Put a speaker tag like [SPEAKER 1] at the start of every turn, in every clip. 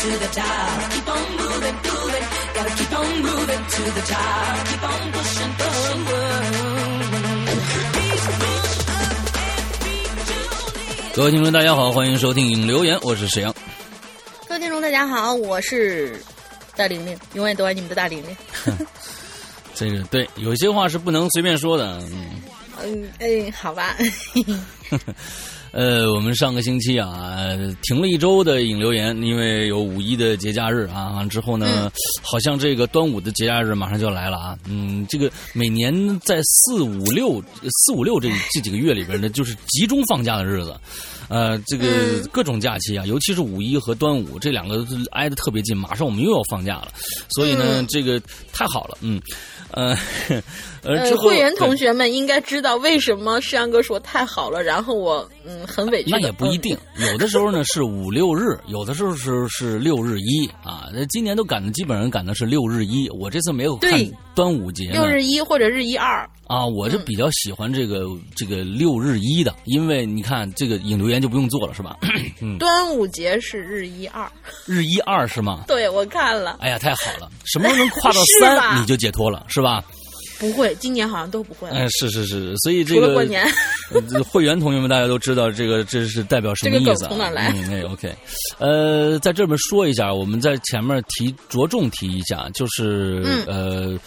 [SPEAKER 1] to the top. Keep on moving, moving. Gotta keep on moving to the top. Keep on pushing, pushing. Reach, reach up and reach
[SPEAKER 2] 各位听众，大家好，欢迎收听影留言，我是沈阳。
[SPEAKER 3] 各位听众，大家好，我是大玲玲，永远都爱你们的大玲玲。
[SPEAKER 2] 这个对，有些话是不能随便说的。嗯，
[SPEAKER 3] 嗯嗯，好吧。
[SPEAKER 2] 呃，我们上个星期啊，呃停了一周的影留言，因为有五一的节假日啊。完之后呢，好像这个端午的节假日马上就要来了啊。嗯，这个每年在四五六四五六这这几个月里边呢，就是集中放假的日子。呃，这个各种假期啊，尤其是五一和端午这两个挨得特别近，马上我们又要放假了，所以呢，这个太好了，嗯，呃，呃，之
[SPEAKER 3] 呃，
[SPEAKER 2] 后
[SPEAKER 3] 会员同学们应该知道为什么世阳哥说太好了，然后我嗯很委屈。
[SPEAKER 2] 那也不一定，有的时候呢是五六日，有的时候是是六日一啊。那今年都赶的基本上赶的是六日一，我这次没有看端午节
[SPEAKER 3] 六日一或者日一二，
[SPEAKER 2] 啊，我是比较喜欢这个这个六日一的，因为你看这个引流言就不用做了是吧？嗯
[SPEAKER 3] 端午节是日一二。
[SPEAKER 2] 日一二是吗？
[SPEAKER 3] 对，我看了，
[SPEAKER 2] 哎呀，太好了，什么时候能跨到三你就解脱了是吧？
[SPEAKER 3] 不会，今年好像都不会了。
[SPEAKER 2] 嗯，是是是，所以这个
[SPEAKER 3] 除了过年，
[SPEAKER 2] 呃会员同学们，大家都知道这个这是代表什么意思、啊？
[SPEAKER 3] 这个梗从哪来
[SPEAKER 2] 嗯，哎，OK，呃，在这边说一下，我们在前面提着重提一下，就是、
[SPEAKER 3] 嗯
[SPEAKER 2] 呃，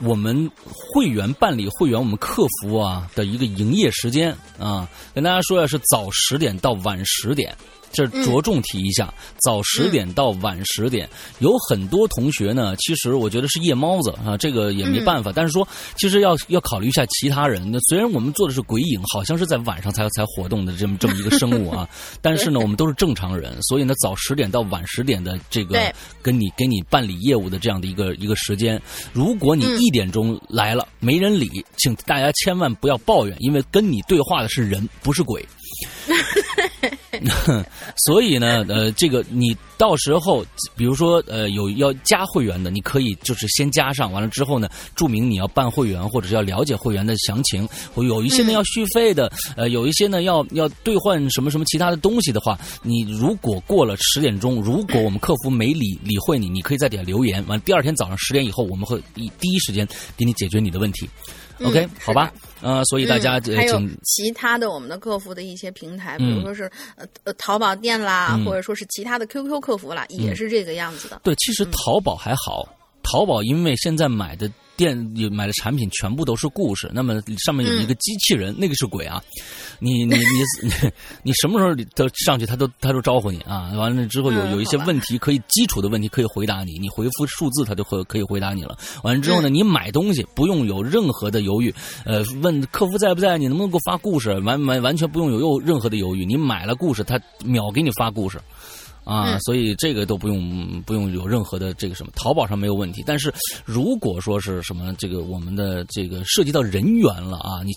[SPEAKER 2] 我们会员办理会员，我们客服啊的一个营业时间啊，跟大家说一下是早十点到晚十点。这着重提一下，早十点到晚十点，有很多同学呢，其实我觉得是夜猫子啊，这个也没办法。但是说，其实要要考虑一下其他人。那虽然我们做的是鬼影，好像是在晚上才才活动的这么这么一个生物啊，但是呢，我们都是正常人，所以呢，早十点到晚十点的这个跟你给你办理业务的这样的一个一个时间，如果你一点钟来了、没人理，请大家千万不要抱怨，因为跟你对话的是人，不是鬼。所以呢，呃，这个你到时候，比如说，呃，有要加会员的，你可以就是先加上，完了之后呢，注明你要办会员或者是要了解会员的详情。或有一些呢要续费的，呃，有一些呢要要兑换什么什么其他的东西的话，你如果过了十点钟，如果我们客服没理理会你，你可以在底下留言，完第二天早上十点以后，我们会以第一时间给你解决你的问题。
[SPEAKER 3] 嗯
[SPEAKER 2] OK，
[SPEAKER 3] 是
[SPEAKER 2] 好吧，呃，所以大家、
[SPEAKER 3] 还有其他的我们的客服的一些平台，比
[SPEAKER 2] 嗯
[SPEAKER 3] 如说是呃呃淘宝店啦，
[SPEAKER 2] 嗯。
[SPEAKER 3] 或者说是其他的 QQ 客服啦，也是这个样子的。
[SPEAKER 2] 对，其实淘宝还好，淘宝因为现在买的店买的产品全部都是故事，那么上面有一个机器人，那个是鬼啊！你你你你 你什么时候都上去，他都他都招呼你啊！完了之后有
[SPEAKER 3] 嗯
[SPEAKER 2] 有一些问题可以基础的问题可以回答你，你回复数字他就会可以回答你了。完了之后呢，你买东西不用有任何的犹豫，呃，问客服在不在，你能不能给我发故事？完完完全不用有有任何的犹豫，你买了故事，他秒给你发故事。啊，
[SPEAKER 3] 嗯
[SPEAKER 2] 所以这个都不用不用有任何的这个什么，淘宝上没有问题。但是如果说是什么这个我们的这个涉及到人员了啊，你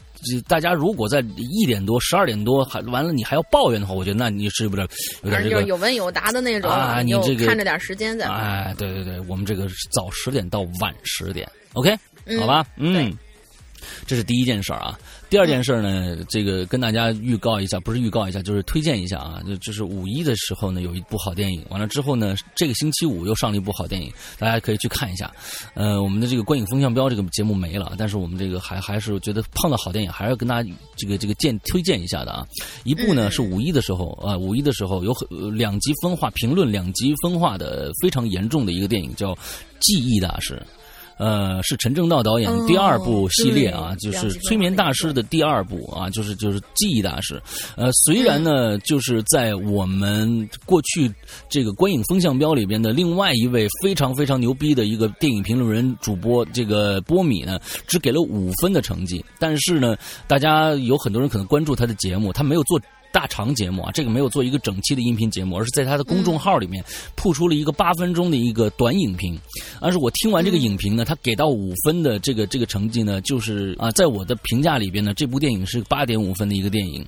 [SPEAKER 2] 大家如果在一点多、十二点多还完了，你还要抱怨的话，我觉得那你是不是有点这个
[SPEAKER 3] 有问有答的那种，
[SPEAKER 2] 啊你这个
[SPEAKER 3] 看着点时间再。
[SPEAKER 2] 哎，对对对，我们这个是早十点到晚十点，OK，、
[SPEAKER 3] 嗯
[SPEAKER 2] 好吧，嗯
[SPEAKER 3] 对。
[SPEAKER 2] 这是第一件事儿啊，第二件事儿呢，这个跟大家预告一下，不是预告一下，就是推荐一下啊，就就是五一的时候呢，有一部好电影，完了之后呢，这个星期五又上了一部好电影，大家可以去看一下。呃，我们的这个观影风向标这个节目没了，但是我们这个还还是觉得碰到好电影，还是要跟大家这个这个荐推荐一下的啊。一部呢
[SPEAKER 3] 嗯
[SPEAKER 2] 是五一的时候啊、呃五一的时候有两极分化，评论两极分化的非常严重的一个电影，叫《记忆大师》。呃，是陈正道导演
[SPEAKER 3] 哦
[SPEAKER 2] 第二部系列啊，
[SPEAKER 3] 对
[SPEAKER 2] 就是催眠大师的第二部啊，就是就是记忆大师。呃，虽然呢，就是在我们过去这个观影风向标里边的另外一位非常非常牛逼的一个电影评论人主播这个波米呢，只给了五分的成绩，但是呢，大家有很多人可能关注他的节目，他没有做。大长节目啊，这个没有做一个整期的音频节目，而是在他的公众号里面铺出了一个八分钟的一个短影评。但是我听完这个影评呢，他给到五分的这个这个成绩呢，就是啊，在我的评价里边呢，这部电影是八点五分的一个电影。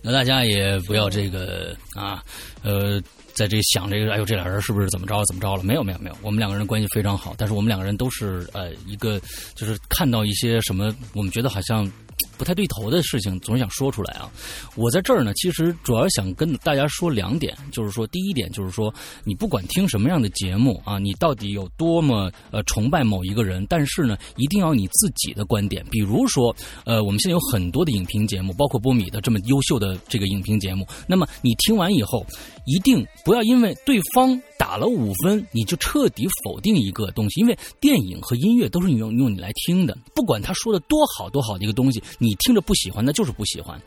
[SPEAKER 2] 那大家也不要这个啊，呃。在这想这个，哎呦，这俩人是不是怎么着怎么着了？没有没有没有，我们两个人关系非常好，但是我们两个人都是呃一个就是看到一些什么，我们觉得好像。不太对头的事情，总是想说出来啊！我在这儿呢，其实主要想跟大家说两点，就是说，第一点就是说，你不管听什么样的节目啊，你到底有多么呃崇拜某一个人，但是呢，一定要你自己的观点。比如说，呃，我们现在有很多的影评节目，包括波米的这么优秀的这个影评节目，那么你听完以后，一定不要因为对方打了五分，你就彻底否定一个东西，因为电影和音乐都是用用你来听的，不管他说的多好多好的一个东西，你听着不喜欢，那就是不喜欢。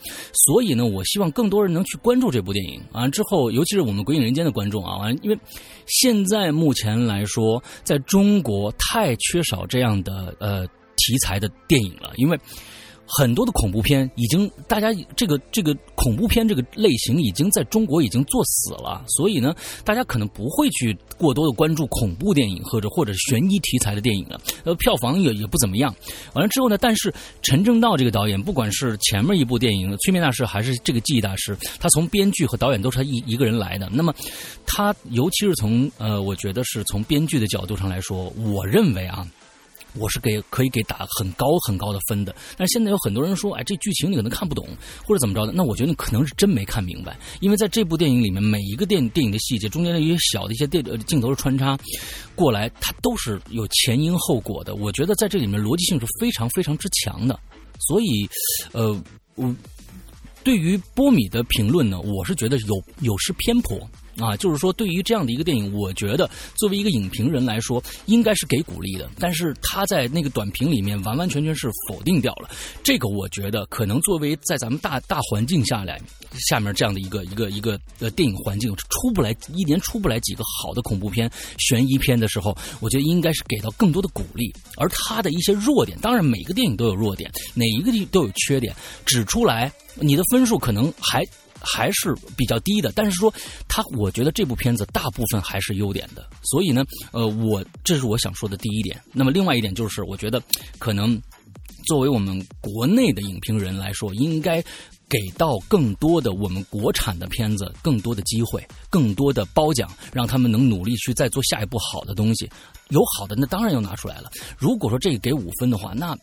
[SPEAKER 2] 所以呢，我希望更多人能去关注这部电影。完了之后，尤其是我们《鬼影人间》的观众啊，完，因为现在目前来说，在中国太缺少这样的呃题材的电影了，因为。很多的恐怖片已经，大家这个这个恐怖片这个类型已经在中国已经作死了，所以呢，大家可能不会去过多的关注恐怖电影或者或者悬疑题材的电影了。呃，票房也也不怎么样。完了之后呢，但是陈正道这个导演，不管是前面一部电影《催眠大师》还是这个记忆大师，他从编剧和导演都是他一一个人来的。那么，他尤其是从呃，我觉得是从编剧的角度上来说，我认为啊。我是给可以给打很高很高的分的，但是现在有很多人说，哎，这剧情你可能看不懂或者怎么着的，那我觉得你可能是真没看明白，因为在这部电影里面，每一个电电影的细节中间的一些小的一些电呃镜头的穿插过来，它都是有前因后果的。我觉得在这里面逻辑性是非常非常之强的，所以，呃，我对于波米的评论呢，我是觉得有有失偏颇。啊，就是说，对于这样的一个电影，我觉得作为一个影评人来说，应该是给鼓励的。但是他在那个短评里面完完全全是否定掉了。这个我觉得可能作为在咱们大大环境下来，下面这样的一个一个一个呃电影环境出不来一年出不来几个好的恐怖片、悬疑片的时候，我觉得应该是给到更多的鼓励。而他的一些弱点，当然每个电影都有弱点，哪一个地都有缺点，指出来，你的分数可能还。还是比较低的，但是说他，我觉得这部片子大部分还是优点的，所以呢，呃，我这是我想说的第一点。那么另外一点就是，我觉得可能作为我们国内的影评人来说，应该给到更多的我们国产的片子更多的机会，更多的褒奖，让他们能努力去再做下一部好的东西。有好的，那当然要拿出来了。如果说这个给五分的话，那。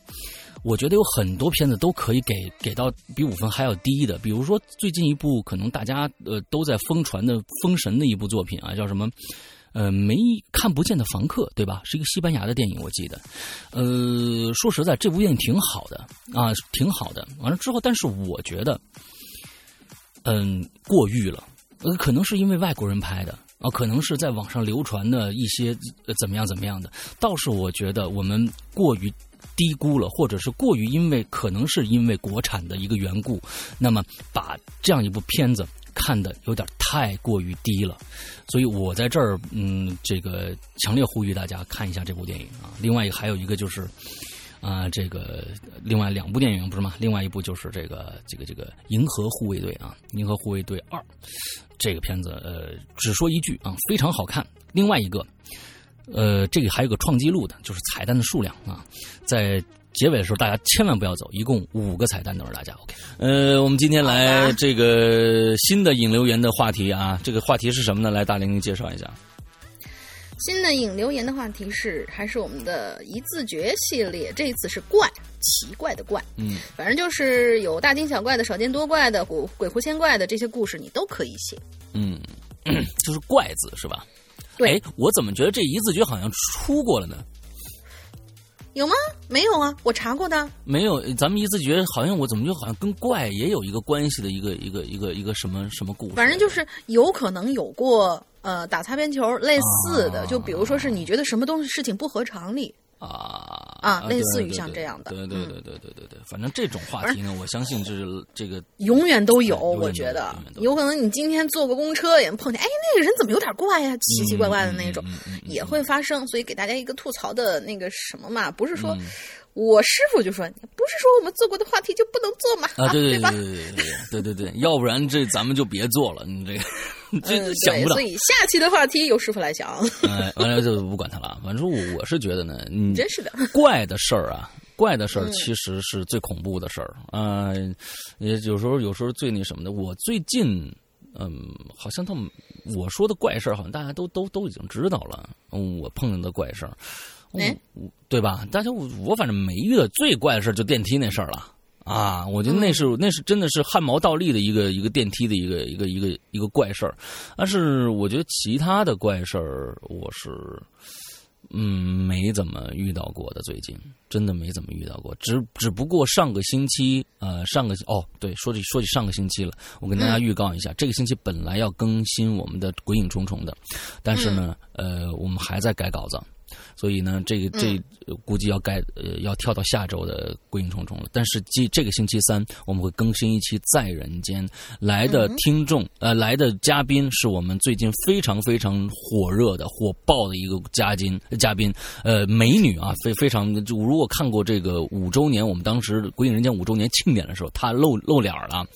[SPEAKER 2] 我觉得有很多片子都可以给给到比五分还要低的，比如说最近一部可能大家呃都在疯传的《封神》的一部作品啊，叫什么？呃，没看不见的房客，对吧？是一个西班牙的电影，我记得。呃，说实在，这部电影挺好的啊，挺好的。完了之后，但是我觉得，嗯，过誉了。呃，可能是因为外国人拍的啊，可能是在网上流传的一些怎么样怎么样的。倒是我觉得我们过于。低估了，或者是过于因为可能是因为国产的一个缘故，那么把这样一部片子看的有点太过于低了，所以我在这儿嗯，这个强烈呼吁大家看一下这部电影啊。另外一个还有一个就是啊，这个另外两部电影不是吗？另外一部就是这个这个这个《银河护卫队》啊，《银河护卫队二》这个片子呃，只说一句啊，非常好看。另外一个。呃，这个还有个创纪录的，就是彩蛋的数量啊，在结尾的时候大家千万不要走，一共五个彩蛋等着大家。OK，呃，我们今天来这个新的引流言的话题啊，这个话题是什么呢？来，大玲玲介绍一下。
[SPEAKER 3] 新的引流言的话题是，还是我们的一字诀系列，这一次是怪，奇怪的怪。
[SPEAKER 2] 嗯，
[SPEAKER 3] 反正就是有大惊小怪的、少见多怪的、鬼鬼狐仙怪的这些故事，你都可以写。
[SPEAKER 2] 嗯，就是怪字是吧？
[SPEAKER 3] 对，
[SPEAKER 2] 我怎么觉得这一字诀好像出过了呢？
[SPEAKER 3] 有吗？没有啊，我查过的。
[SPEAKER 2] 没有，咱们一字诀好像我怎么就好像跟怪也有一个关系的一个一个一个一个什么什么故事？
[SPEAKER 3] 反正就是有可能有过呃打擦边球类似的，就比如说是你觉得什么东西事情不合常理。
[SPEAKER 2] 啊
[SPEAKER 3] 啊，类似于像这样的，
[SPEAKER 2] 对对对对对对对，反正这种话题呢，我相信就是这个
[SPEAKER 3] 永远都有，我觉得有可能你今天坐个公车也碰见，哎，那个人怎么有点怪呀，奇奇怪怪的那种，也会发生，所以给大家一个吐槽的那个什么嘛，不是说。我师傅就说：“不是说我们做过的话题就不能做吗？
[SPEAKER 2] 啊，对对
[SPEAKER 3] 对
[SPEAKER 2] 对对对对对，要不然这咱们就别做了。你这个 这想不到。
[SPEAKER 3] 所以下期的话题由师傅来讲。
[SPEAKER 2] 哎，完了就不管他了。反正我是觉得呢，你
[SPEAKER 3] 真是的，
[SPEAKER 2] 怪的事儿啊，怪的事儿其实是最恐怖的事儿啊。也有时候有时候最那什么的。我最近嗯，好像他们我说的怪事儿，好像大家都都都已经知道了。我碰见的怪事儿，对吧？大家我我反正没遇到最怪的事儿，就电梯那事儿了啊！我觉得那是那是真的是汗毛倒立的一个一个电梯的一个一个一个一个怪事儿。但是我觉得其他的怪事儿，我是。嗯，没怎么遇到过的，最近真的没怎么遇到过。只只不过上个星期，呃，上个哦，对，说起说起上个星期了，我跟大家预告一下，这个星期本来要更新我们的《鬼影重重》的，但是呢，呃，我们还在改稿子。所以呢，这个这估计要改呃要跳到下周的《鬼影重重》了。但是这这个星期三我们会更新一期《在人间》，来的听众呃来的嘉宾是我们最近非常非常火热的火爆的一个嘉宾嘉宾呃美女啊非非常就如果看过这个五周年我们当时《鬼影人间》五周年庆典的时候，她露露脸了，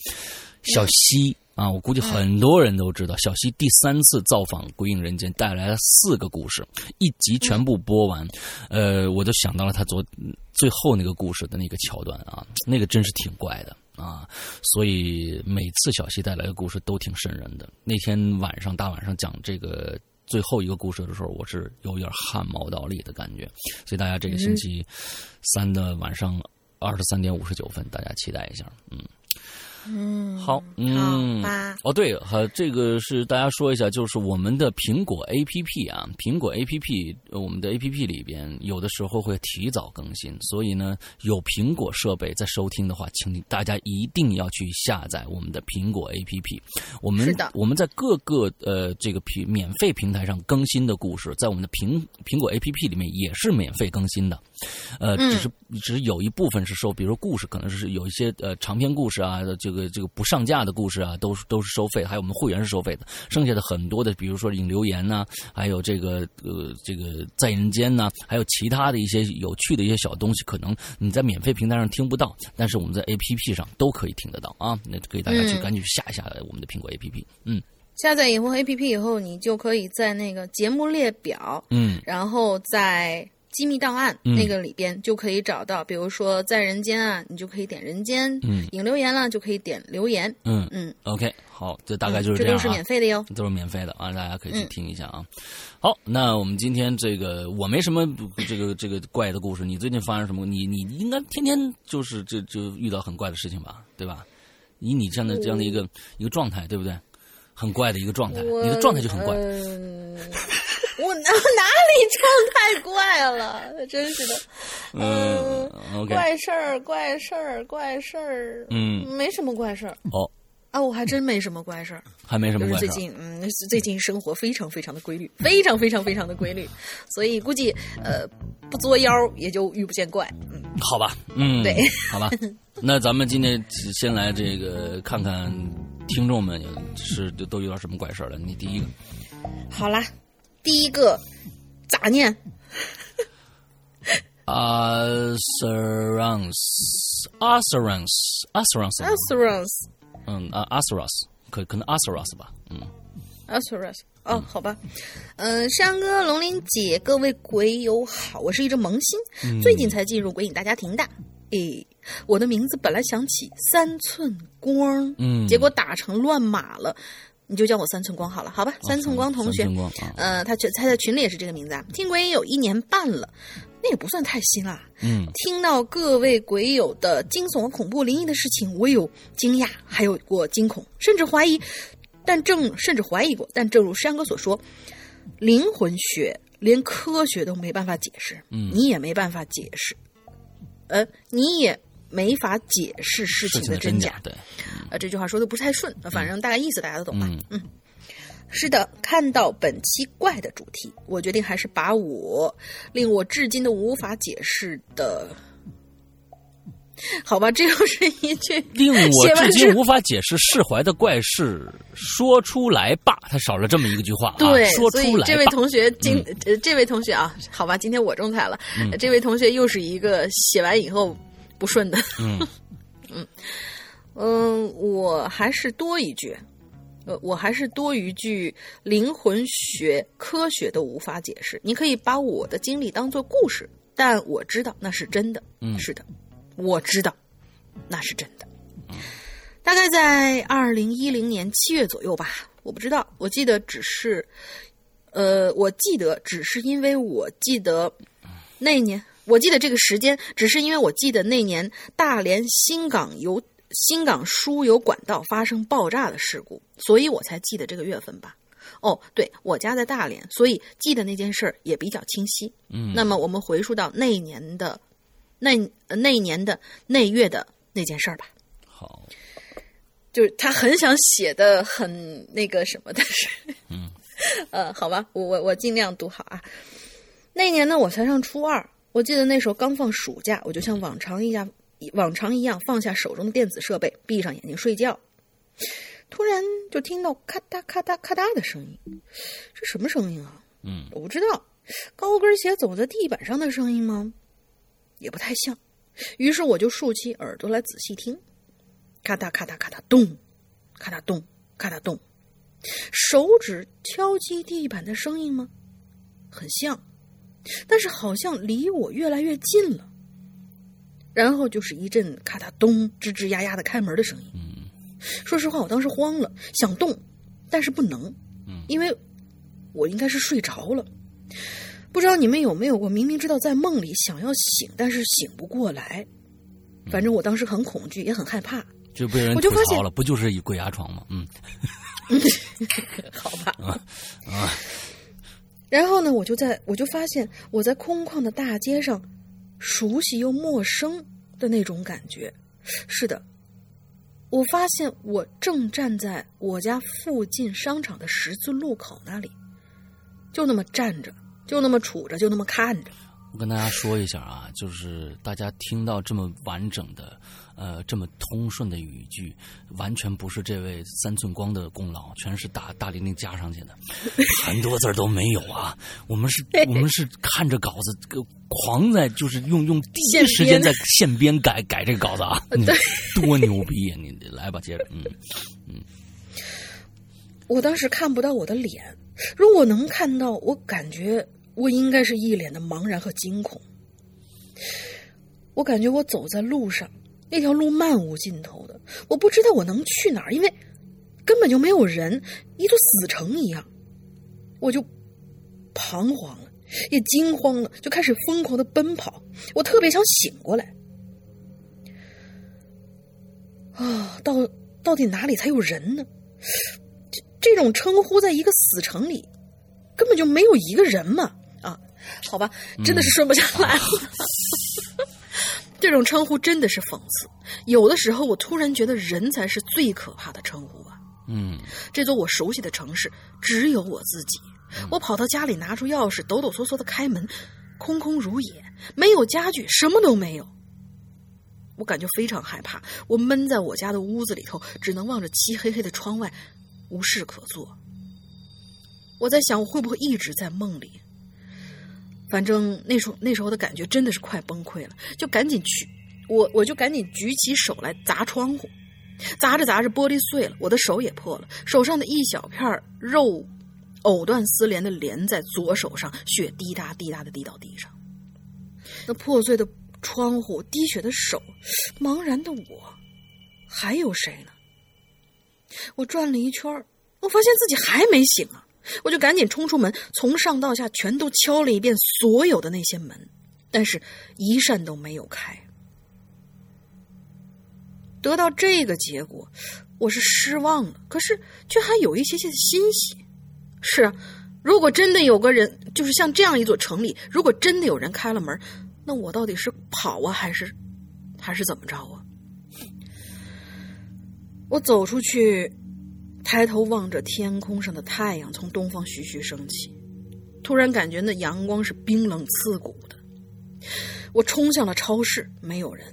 [SPEAKER 2] 小西。啊，我估计很多人都知道，小西第三次造访《鬼影人间》，带来了四个故事，一集全部播完。呃，我就想到了他昨最后那个故事的那个桥段啊，那个真是挺怪的啊。所以每次小西带来的故事都挺瘆人的。那天晚上大晚上讲这个最后一个故事的时候，我是有点汗毛倒立的感觉。所以大家这个星期三的晚上二十三点五十九分，大家期待一下，嗯。
[SPEAKER 3] 嗯，
[SPEAKER 2] 好，嗯，哦，对，和这个是大家说一下，就是我们的苹果 A P P 啊，苹果 A P P，我们的 A P P 里边有的时候会提早更新，所以呢，有苹果设备在收听的话，请大家一定要去下载我们的苹果 A P P。我们我们在各个呃这个平免费平台上更新的故事，在我们的苹苹果 A P P 里面也是免费更新的，呃，只是只是有一部分是收，比如说故事，可能是有一些呃长篇故事啊，这个这个不上架的故事啊，都是都是收费，还有我们会员是收费的。剩下的很多的，比如说引留言呐，还有这个呃这个在人间呐，还有其他的一些有趣的一些小东西，可能你在免费平台上听不到，但是我们在 A P P 上都可以听得到啊。那可以大家去赶紧去下一下我们的苹果 A P P。嗯，
[SPEAKER 3] 下载以后 A P P 以后，你就可以在那个节目列表，
[SPEAKER 2] 嗯，
[SPEAKER 3] 然后在。机密档案那个里边就可以找到，比如说在人间啊，你就可以点人间，
[SPEAKER 2] 嗯，
[SPEAKER 3] 引留言了就可以点留言，
[SPEAKER 2] 嗯
[SPEAKER 3] 嗯
[SPEAKER 2] ，OK，好，这大概就是
[SPEAKER 3] 这样啊，这都是免费的哟，
[SPEAKER 2] 都是免费的啊，大家可以去听一下啊。好，那我们今天这个我没什么这个这个怪的故事，你最近发生什么？你你应该天天就是这就遇到很怪的事情吧，对吧？以你这样的这样的一个一个状态，对不对？很怪的一个状态，你的状态就很怪。
[SPEAKER 3] 我哪哪里唱太怪了？真是的，
[SPEAKER 2] 嗯
[SPEAKER 3] 怪事儿，怪事儿，怪事儿，
[SPEAKER 2] 嗯，
[SPEAKER 3] 没什么怪事儿。
[SPEAKER 2] 哦，
[SPEAKER 3] 啊，我还真没什么怪事儿，
[SPEAKER 2] 还没什么怪
[SPEAKER 3] 事儿。最近，嗯，最近生活非常非常的规律，非常非常非常的规律，所以估计呃不作妖也就遇不见怪。嗯，
[SPEAKER 2] 好吧，嗯，
[SPEAKER 3] 对，
[SPEAKER 2] 好吧，那咱们今天先来这个看看听众们是都遇到什么怪事儿了。你第一个，
[SPEAKER 3] 好啦。第一个咋念？
[SPEAKER 2] Assurance，Assurance，Assurance，嗯啊，Assurance，可可能 Assurance 吧，嗯
[SPEAKER 3] ，Assurance，哦，好吧，嗯，山哥、龙鳞姐，各位鬼友好，我是一只萌新，最近才进入鬼影大家庭的，诶，我的名字本来想起三寸光，
[SPEAKER 2] 嗯，
[SPEAKER 3] 结果打成乱码了。你就叫我三寸光好了，好吧？三寸光同学，呃，他他在群里也是这个名字啊。听鬼也有一年半了，那也不算太新啦。
[SPEAKER 2] 嗯，
[SPEAKER 3] 听到各位鬼友的惊悚、恐怖、灵异的事情，我有惊讶，还有过惊恐，甚至怀疑。但正甚至怀疑过，但正如山哥所说，灵魂学连科学都没办法解释，
[SPEAKER 2] 嗯，
[SPEAKER 3] 你也没办法解释，呃，你也。没法解释事情的真
[SPEAKER 2] 假，
[SPEAKER 3] 对，呃，这句话说的不太顺，反正大概意思大家都懂吧？
[SPEAKER 2] 嗯，
[SPEAKER 3] 是的，看到本期怪的主题，我决定还是把我令我至今都无法解释的，好吧，这又是一句
[SPEAKER 2] 令我至今无法解释释怀的怪事说出来吧。他少了这么一个句话，
[SPEAKER 3] 对，
[SPEAKER 2] 说出来。
[SPEAKER 3] 这位同学今呃，这位同学啊，好吧，今天我中彩了，这位同学又是一个写完以后。不顺的，
[SPEAKER 2] 嗯
[SPEAKER 3] 嗯嗯，我还是多一句，呃，我还是多一句，灵魂学、科学都无法解释。你可以把我的经历当做故事，但我知道那是真的。
[SPEAKER 2] 嗯，
[SPEAKER 3] 是的，我知道那是真的。大概在二零一零年七月左右吧，我不知道，我记得只是，呃，我记得只是因为我记得那一年，我记得这个时间，只是因为我记得那年大连新港油新港输油管道发生爆炸的事故，所以我才记得这个月份吧。哦，对我家在大连，所以记得那件事儿也比较清晰。
[SPEAKER 2] 嗯，
[SPEAKER 3] 那么我们回溯到那一年的那那一年的那月的那件事儿吧。
[SPEAKER 2] 好，
[SPEAKER 3] 就是他很想写的很那个什么，但是，
[SPEAKER 2] 嗯，
[SPEAKER 3] 呃，好吧，我我我尽量读好啊。那年呢，我才上初二，我记得那时候刚放暑假，我就像往常一样，往常一样放下手中的电子设备，闭上眼睛睡觉。突然就听到咔嗒咔嗒咔嗒的声音，这什么声音啊？
[SPEAKER 2] 嗯，
[SPEAKER 3] 我不知道，高跟鞋走在地板上的声音吗？也不太像。于是我就竖起耳朵来仔细听，咔嗒咔嗒咔嗒咚，咔嗒咚，咔嗒咚，手指敲击地板的声音吗？很像，但是好像离我越来越近了。然后就是一阵咔嗒咚，吱吱呀呀的开门的声音。说实话，我当时慌了，想动，但是不能，因为我应该是睡着了。不知道你们有没有过，明明知道在梦里想要醒，但是醒不过来。反正我当时很恐惧，也很害怕。
[SPEAKER 2] 就被人吐槽了，不就是一鬼压床吗？嗯
[SPEAKER 3] 好吧。
[SPEAKER 2] 啊 啊，
[SPEAKER 3] 然后呢，我就在我就发现我在空旷的大街上，熟悉又陌生的那种感觉。是的，我发现我正站在我家附近商场的十字路口那里，就那么站着，就那么杵着，就那么看着。
[SPEAKER 2] 我跟大家说一下啊，就是大家听到这么完整的，呃，这么通顺的语句，完全不是这位三寸光的功劳，全是大大玲玲加上去的，很多字儿都没有啊。我们是，我们是看着稿子，呃狂在就是用用第一时间在现编。改改这个稿子啊，你多牛逼呀、你来吧，接着，嗯嗯。
[SPEAKER 3] 我当时看不到我的脸，如果能看到，我感觉我应该是一脸的茫然和惊恐。我感觉我走在路上，那条路漫无尽头的，我不知道我能去哪儿，因为根本就没有人，一座死城一样。我就彷徨了，也惊慌了，就开始疯狂的奔跑。我特别想醒过来。啊，到到底哪里才有人呢？这这种称呼，在一个死城里，根本就没有一个人嘛！啊，好吧，真的是顺不下来了。这种称呼真的是讽刺。有的时候，我突然觉得人才是最可怕的称呼吧。
[SPEAKER 2] 嗯
[SPEAKER 3] 这座我熟悉的城市只有我自己。我跑到家里，拿出钥匙，抖抖嗦嗦的开门，空空如也，没有家具，什么都没有。我感觉非常害怕，我闷在我家的屋子里头，只能望着漆黑黑的窗外，无事可做。我在想，我会不会一直在梦里？反正那时候那时候的感觉真的是快崩溃了，就赶紧去，我我就赶紧举起手来砸窗户，砸着砸着玻璃碎了，我的手也破了，手上的一小片肉藕断丝连的连在左手上，血滴答滴答的滴到地上。那破碎的窗户，滴血的手，茫然的我，还有谁呢？我转了一圈我发现自己还没醒啊！我就赶紧冲出门，从上到下全都敲了一遍所有的那些门，但是一扇都没有开。得到这个结果，我是失望了，可是却还有一些些欣喜。是啊，如果真的有个人，就是像这样一座城里，如果真的有人开了门，那我到底是跑啊，还是还是怎么着啊？我走出去，抬头望着天空上的太阳从东方徐徐升起，突然感觉那阳光是冰冷刺骨的。我冲向了超市，没有人。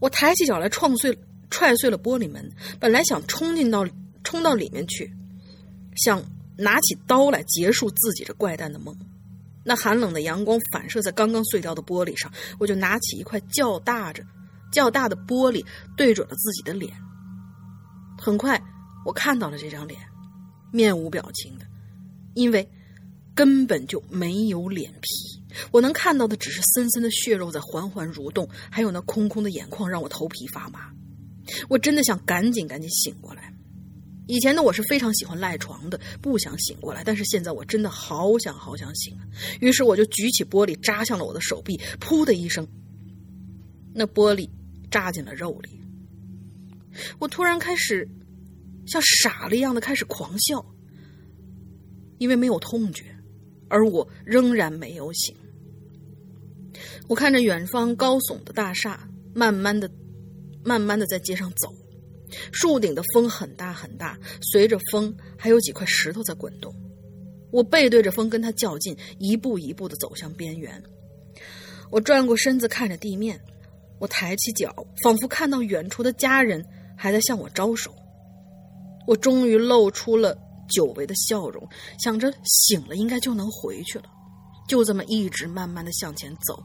[SPEAKER 3] 我抬起脚来，撞碎、踹碎了玻璃门。本来想冲进到、冲到里面去，想拿起刀来结束自己这怪诞的梦。那寒冷的阳光反射在刚刚碎掉的玻璃上，我就拿起一块较大着、较大的玻璃，对准了自己的脸。很快，我看到了这张脸，面无表情的，因为根本就没有脸皮。我能看到的只是森森的血肉在缓缓蠕动，还有那空空的眼眶让我头皮发麻。我真的想赶紧赶紧醒过来。以前的我是非常喜欢赖床的，不想醒过来。但是现在我真的好想好想醒啊！于是我就举起玻璃扎向了我的手臂，噗的一声，那玻璃扎进了肉里。我突然开始像傻了一样的开始狂笑，因为没有痛觉，而我仍然没有醒。我看着远方高耸的大厦，慢慢的、慢慢的在街上走。树顶的风很大很大，随着风还有几块石头在滚动。我背对着风跟它较劲，一步一步的走向边缘。我转过身子看着地面，我抬起脚，仿佛看到远处的家人还在向我招手。我终于露出了久违的笑容，想着醒了应该就能回去了。就这么一直慢慢的向前走，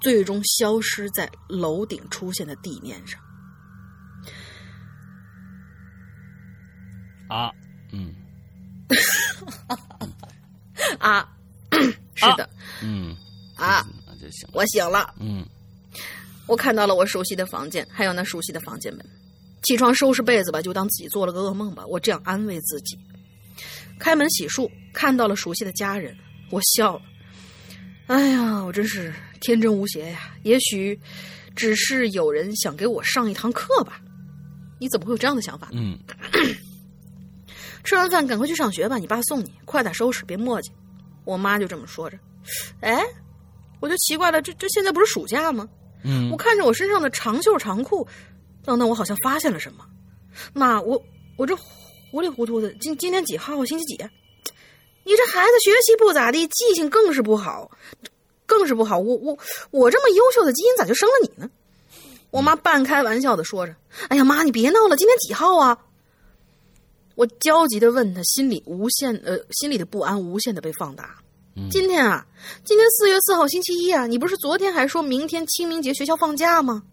[SPEAKER 3] 最终消失在楼顶出现的地面上。
[SPEAKER 2] 啊，嗯，
[SPEAKER 3] 啊，是的，
[SPEAKER 2] 嗯，
[SPEAKER 3] 啊，
[SPEAKER 2] 那就行。
[SPEAKER 3] 我醒了，
[SPEAKER 2] 嗯，
[SPEAKER 3] 我看到了我熟悉的房间，还有那熟悉的房间门。起床收拾被子吧，就当自己做了个噩梦吧。我这样安慰自己。开门洗漱，看到了熟悉的家人，我笑了。哎呀，我真是天真无邪呀！也许只是有人想给我上一堂课吧？你怎么会有这样的想法呢？
[SPEAKER 2] 嗯。
[SPEAKER 3] 吃完饭赶快去上学吧，你爸送你，快点收拾，别磨叽。我妈就这么说着。哎，我就奇怪了，这这现在不是暑假吗？
[SPEAKER 2] 嗯，
[SPEAKER 3] 我看着我身上的长袖长裤，等等，我好像发现了什么。妈，我我这糊里糊涂的，今今天几号？星期几？你这孩子学习不咋地，记性更是不好，更是不好。我我我这么优秀的基因咋就生了你呢？我妈半开玩笑的说着。哎呀妈，你别闹了，今天几号啊？我焦急的问他，心里无限呃，心里的不安无限的被放大。今天啊，今天四月四号星期一啊，你不是昨天还说明天清明节学校放假吗？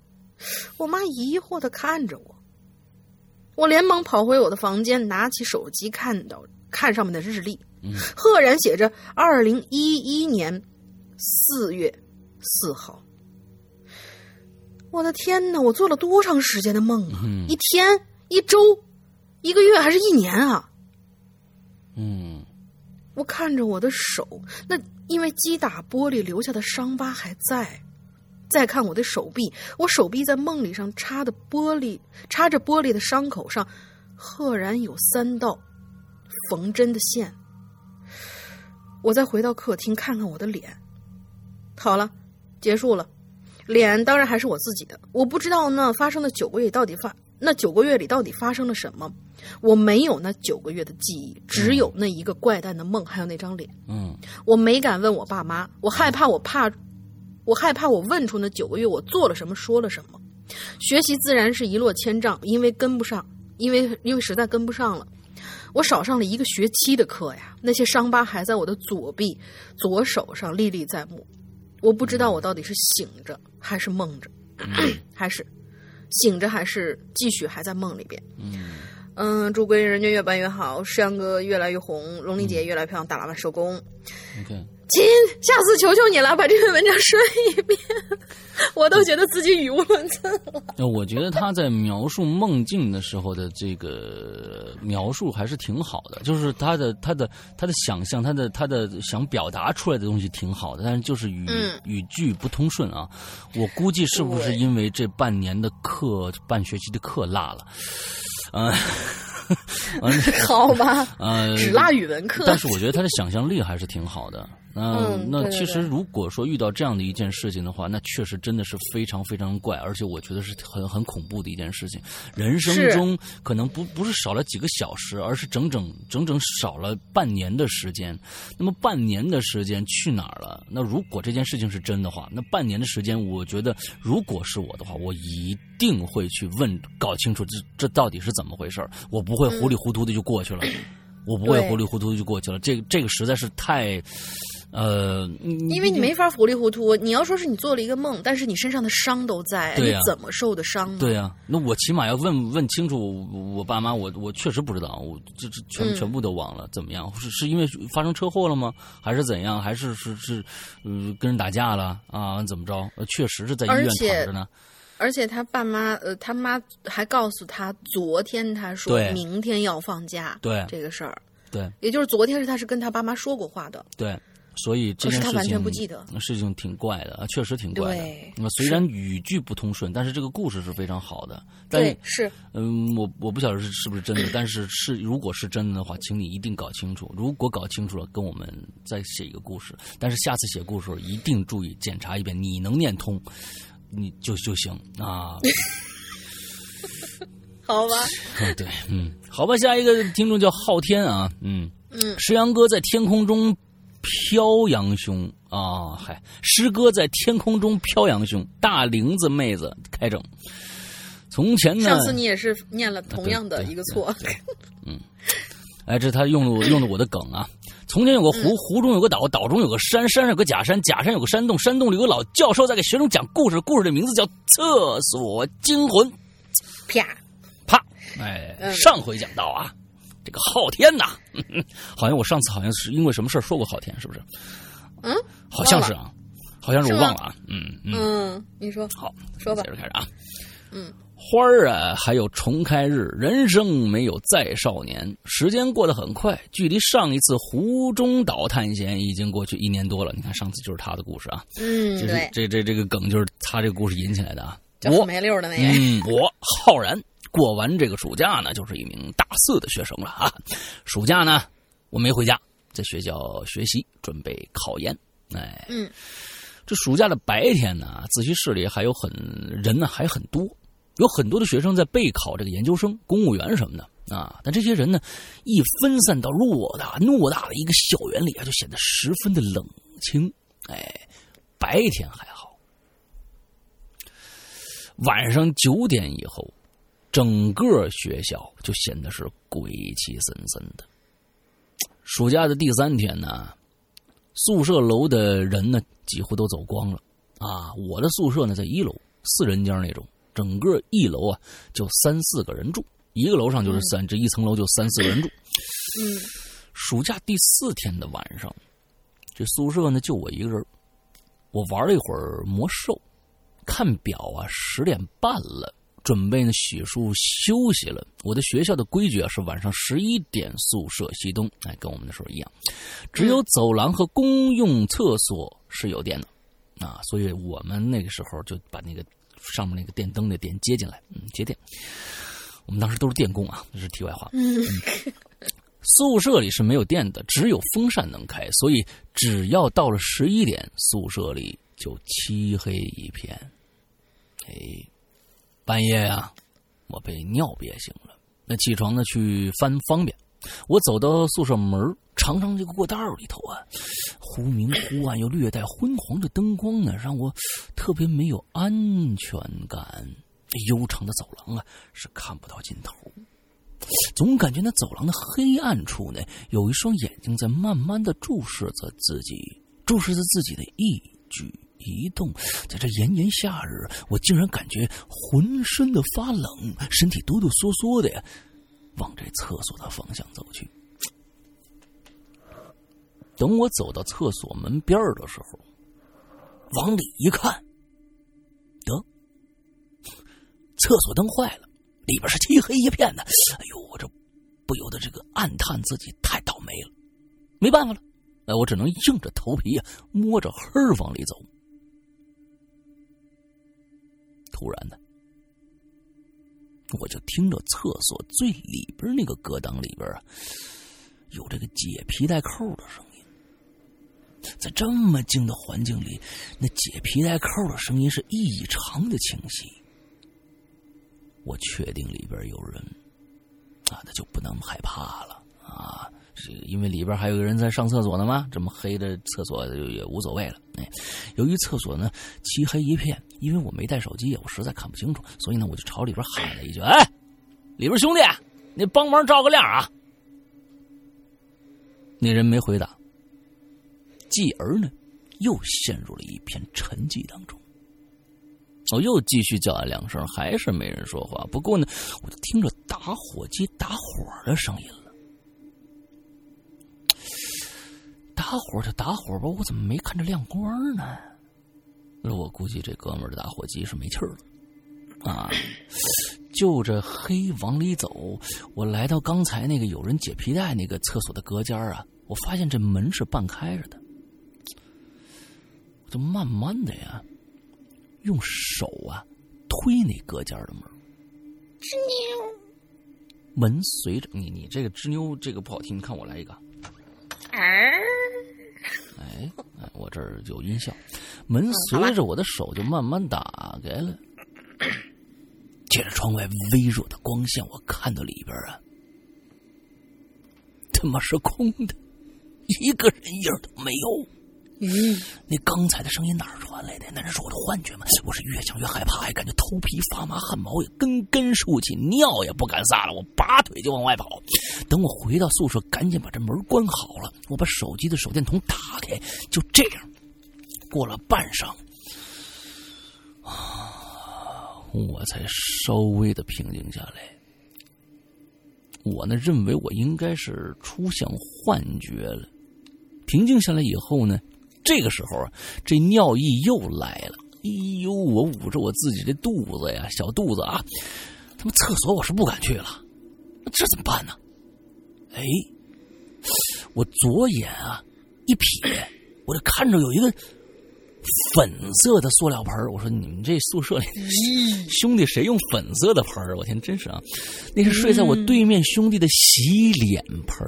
[SPEAKER 3] 我妈疑惑的看着我，我连忙跑回我的房间，拿起手机看到看上面的日历，赫然写着二零一一年四月四号。我的天哪，我做了多长时间的梦啊？一天，一周。一个月还是一年啊？
[SPEAKER 2] 嗯，
[SPEAKER 3] 我看着我的手，那因为击打玻璃留下的伤疤还在。再看我的手臂，我手臂在梦里上插的玻璃，插着玻璃的伤口上，赫然有三道缝针的线。我再回到客厅看看我的脸，好了，结束了。脸当然还是我自己的。我不知道那发生的九个月到底发那九个月里到底发生了什么。我没有那九个月的记忆，只有那一个怪诞的梦，还有那张脸。
[SPEAKER 2] 嗯，
[SPEAKER 3] 我没敢问我爸妈，我害怕，我怕，我害怕我问出那九个月我做了什么，说了什么。学习自然是一落千丈，因为跟不上，因为因为实在跟不上了。我少上了一个学期的课呀，那些伤疤还在我的左臂、左手上历历在目。我不知道我到底是醒着还是梦着，还是醒着还是继续还在梦里边。
[SPEAKER 2] 嗯。
[SPEAKER 3] 嗯，祝归人家越办越好，石阳哥越来越红，龙丽姐越来越漂亮，大喇叭收工。
[SPEAKER 2] OK，
[SPEAKER 3] 亲，下次求求你了，把这篇文章说一遍，我都觉得自己语无伦次了。
[SPEAKER 2] 那我觉得他在描述梦境的时候的这个描述还是挺好的，就是他的他的他的想象，他的他的想表达出来的东西挺好的，但是就是语语句不通顺啊。我估计是不是因为这半年的课，半学期的课落了？嗯，
[SPEAKER 3] 好吧，
[SPEAKER 2] 呃，
[SPEAKER 3] 只落语文课。
[SPEAKER 2] 但是我觉得他的想象力还是挺好的。嗯，那其实如果说遇到这样的一件事情的话，那确实真的是非常非常怪，而且我觉得是很很恐怖的一件事情。人生中可能不不是少了几个小时，而是整整整整少了半年的时间。那么半年的时间去哪儿了？那如果这件事情是真的话，那半年的时间，我觉得如果是我的话，我一定会去问搞清楚这这到底是怎么回事我不会糊里糊涂的就过去了，我不会糊里糊涂的就过去了。这这个实在是太。呃，
[SPEAKER 3] 因为你没法糊里糊涂。你要说是你做了一个梦，但是你身上的伤都在，
[SPEAKER 2] 你
[SPEAKER 3] 怎么受的伤呢？
[SPEAKER 2] 对呀，那我起码要问问清楚，我爸妈，我我确实不知道，我这这全全部都忘了，怎么样？是是因为发生车祸了吗？还是怎样？还是是是，呃，跟人打架了啊？怎么着？确实是在医院躺着呢。
[SPEAKER 3] 而且他爸妈，呃，他妈还告诉他，昨天他说明天要放假，
[SPEAKER 2] 对
[SPEAKER 3] 这个事儿，
[SPEAKER 2] 对，
[SPEAKER 3] 也就是昨天是他是跟他爸妈说过话的，
[SPEAKER 2] 对。所以这件事
[SPEAKER 3] 情
[SPEAKER 2] 事情挺怪的啊，确实挺怪的。那么虽然语句不通顺，但是这个故事是非常好的。
[SPEAKER 3] 对，是。
[SPEAKER 2] 嗯，我我不晓得是是不是真的，但是是如果是真的的话，请你一定搞清楚。如果搞清楚了，跟我们再写一个故事。但是下次写故事一定注意检查一遍，你能念通，你就就行啊。
[SPEAKER 3] 好吧。
[SPEAKER 2] 对，嗯，好吧。下一个听众叫昊天啊，
[SPEAKER 3] 嗯嗯，
[SPEAKER 2] 石阳哥在天空中。飘扬兄啊，嗨，诗歌在天空中飘扬兄，大玲子妹子开整。从前呢，
[SPEAKER 3] 上次你也是念了同样的一个错。
[SPEAKER 2] 嗯，哎，这他用了用的我的梗啊。从前有个湖，湖中有个岛，岛中有个山，山上有个假山，假山有个山洞，山洞里有个老教授在给学生讲故事，故事的名字叫《厕所惊魂》。
[SPEAKER 3] 啪
[SPEAKER 2] 啪，哎，上回讲到啊。这个昊天呐，好像我上次好像是因为什么事说过昊天，是不是？
[SPEAKER 3] 嗯，
[SPEAKER 2] 好像是啊，好像是我忘了啊。
[SPEAKER 3] 嗯嗯，你说
[SPEAKER 2] 好，
[SPEAKER 3] 说吧，
[SPEAKER 2] 接着开始啊。
[SPEAKER 3] 嗯，
[SPEAKER 2] 花儿啊，还有重开日，人生没有再少年。时间过得很快，距离上一次湖中岛探险已经过去一年多了。你看，上次就是他的故事啊。
[SPEAKER 3] 嗯，
[SPEAKER 2] 对，这这这个梗就是他这个故事引起来的啊。
[SPEAKER 3] 我没溜的那个，
[SPEAKER 2] 嗯，我浩然。过完这个暑假呢，就是一名大四的学生了啊。暑假呢，我没回家，在学校学习，准备考研。哎，
[SPEAKER 3] 嗯，
[SPEAKER 2] 这暑假的白天呢，自习室里还有很人呢，还很多，有很多的学生在备考这个研究生、公务员什么的啊。但这些人呢，一分散到偌大偌大的一个校园里啊，就显得十分的冷清。哎，白天还好，晚上九点以后。整个学校就显得是鬼气森森的。暑假的第三天呢，宿舍楼的人呢几乎都走光了啊！我的宿舍呢在一楼，四人间那种，整个一楼啊就三四个人住，一个楼上就是三，这一层楼就三四个人住。
[SPEAKER 3] 嗯，
[SPEAKER 2] 暑假第四天的晚上，这宿舍呢就我一个人，我玩了一会儿魔兽，看表啊十点半了。准备呢洗漱休息了。我的学校的规矩啊是晚上十一点宿舍熄灯，哎，跟我们那时候一样，只有走廊和公用厕所是有电的啊，所以我们那个时候就把那个上面那个电灯的电接进来，嗯，接电。我们当时都是电工啊，这是题外话。
[SPEAKER 3] 嗯，
[SPEAKER 2] 宿舍里是没有电的，只有风扇能开，所以只要到了十一点，宿舍里就漆黑一片。哎。半夜呀，我被尿憋醒了。那起床呢，去翻方便。我走到宿舍门，长长这个过道里头啊，忽明忽暗又略带昏黄的灯光呢，让我特别没有安全感。悠长的走廊啊，是看不到尽头，总感觉那走廊的黑暗处呢，有一双眼睛在慢慢的注视着自己，注视着自己的一举。一动，在这炎炎夏日，我竟然感觉浑身的发冷，身体哆哆嗦嗦的呀，往这厕所的方向走去。等我走到厕所门边的时候，往里一看，得，厕所灯坏了，里边是漆黑一片的。哎呦，我这不由得这个暗叹自己太倒霉了。没办法了，哎，我只能硬着头皮呀，摸着黑往里走。突然的，我就听着厕所最里边那个隔档里边啊，有这个解皮带扣的声音。在这么静的环境里，那解皮带扣的声音是异常的清晰。我确定里边有人，啊，那就不能害怕了啊。因为里边还有个人在上厕所呢嘛，这么黑的厕所也无所谓了。哎，由于厕所呢漆黑一片，因为我没带手机，我实在看不清楚，所以呢我就朝里边喊了一句：“哎，里边兄弟，你帮忙照个亮啊！”那人没回答，继而呢又陷入了一片沉寂当中。我又继续叫了两声，还是没人说话。不过呢，我就听着打火机打火的声音了。火就打火吧，我怎么没看着亮光呢？那我估计这哥们儿的打火机是没气儿了。啊，就着黑往里走，我来到刚才那个有人解皮带那个厕所的隔间啊，我发现这门是半开着的，我就慢慢的呀，用手啊推那隔间的门，
[SPEAKER 3] 吱扭，
[SPEAKER 2] 门随着你你这个吱扭这个不好听，你看我来一个。
[SPEAKER 3] 儿，
[SPEAKER 2] 哎 哎，我这儿有音效，门随着我的手就慢慢打开了。借着窗外微弱的光线，我看到里边啊，他妈是空的，一个人影都没有。
[SPEAKER 3] 嗯，
[SPEAKER 2] 那刚才的声音哪儿传来的？难道是我的幻觉吗？我是越想越害怕，还感觉头皮发麻，汗毛也根根竖起，尿也不敢撒了。我拔腿就往外跑。等我回到宿舍，赶紧把这门关好了。我把手机的手电筒打开，就这样，过了半晌，啊，我才稍微的平静下来。我呢，认为我应该是出现幻觉了。平静下来以后呢？这个时候啊，这尿意又来了。哎呦，我捂着我自己的肚子呀，小肚子啊，他妈厕所我是不敢去了，这怎么办呢？哎，我左眼啊一瞥，我就看着有一个粉色的塑料盆我说你们这宿舍里兄弟谁用粉色的盆我天，真是啊，那是睡在我对面兄弟的洗脸盆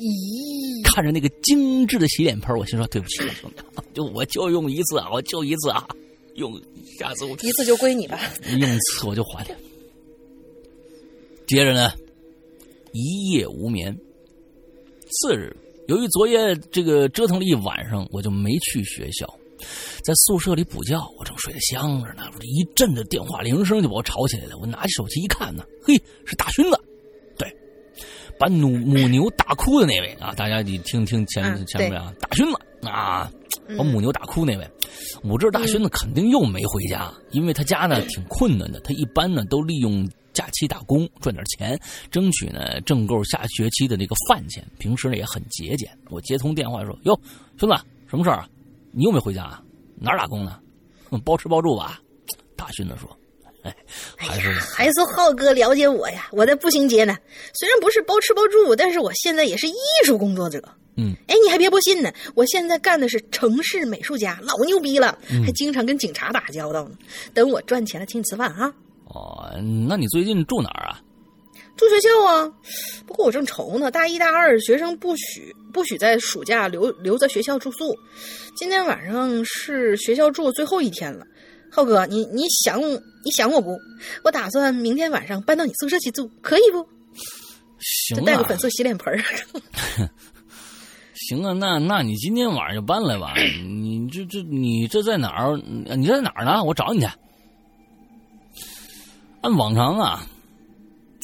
[SPEAKER 3] 咦，
[SPEAKER 2] 看着那个精致的洗脸盆，我心说对不起了，兄弟，就我就用一次啊，我就一次啊，用下次我
[SPEAKER 3] 一次就归你吧，
[SPEAKER 2] 用 一次我就还你。接着呢，一夜无眠。次日，由于昨夜这个折腾了一晚上，我就没去学校，在宿舍里补觉。我正睡得香着呢，一阵的电话铃声就把我吵起来了。我拿起手机一看呢，嘿，是大勋子。把母母牛打哭的那位啊，大家你听听前前面啊，大勋子啊，把母牛打哭那位，我知道大勋子肯定又没回家，因为他家呢挺困难的，他一般呢都利用假期打工赚点钱，争取呢挣够下学期的那个饭钱，平时呢也很节俭。我接通电话说：“哟，兄弟，什么事儿啊？你又没回家啊？哪儿打工呢？包吃包住吧？”大勋子说。哎，还是
[SPEAKER 3] 还是浩哥了解我呀！我在步行街呢，虽然不是包吃包住，但是我现在也是艺术工作者。
[SPEAKER 2] 嗯，
[SPEAKER 3] 哎，你还别不信呢，我现在干的是城市美术家，老牛逼了，还经常跟警察打交道呢。等我赚钱了，请你吃饭啊！
[SPEAKER 2] 哦，那你最近住哪儿啊？
[SPEAKER 3] 住学校啊。不过我正愁呢，大一、大二学生不许不许在暑假留留在学校住宿。今天晚上是学校住最后一天了。浩哥，你你想你想我不？我打算明天晚上搬到你宿舍去住，可以不？
[SPEAKER 2] 行啊，
[SPEAKER 3] 带个粉色洗脸盆儿。
[SPEAKER 2] 行啊，那那你今天晚上就搬来吧。你这这你这在哪儿？你在哪儿呢？我找你去。按往常啊，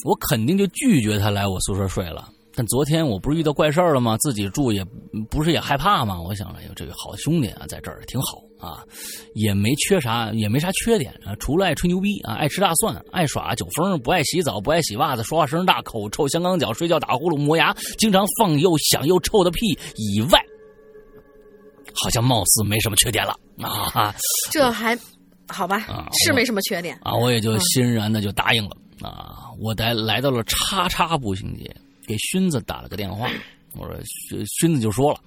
[SPEAKER 2] 我肯定就拒绝他来我宿舍睡了。但昨天我不是遇到怪事儿了吗？自己住也不是也害怕吗？我想，哎呦，这个好兄弟啊，在这儿挺好啊，也没缺啥，也没啥缺点啊，除了爱吹牛逼啊，爱吃大蒜，爱耍酒疯，不爱洗澡，不爱洗袜子，说话声大，口臭香港脚，睡觉打呼噜磨牙，经常放又响又臭的屁以外，好像貌似没什么缺点了啊。
[SPEAKER 3] 这还好吧？是没什么缺点
[SPEAKER 2] 啊，我也就欣然的就答应了啊。我来来到了叉叉步行街。给勋子打了个电话，我说勋勋子就说了：“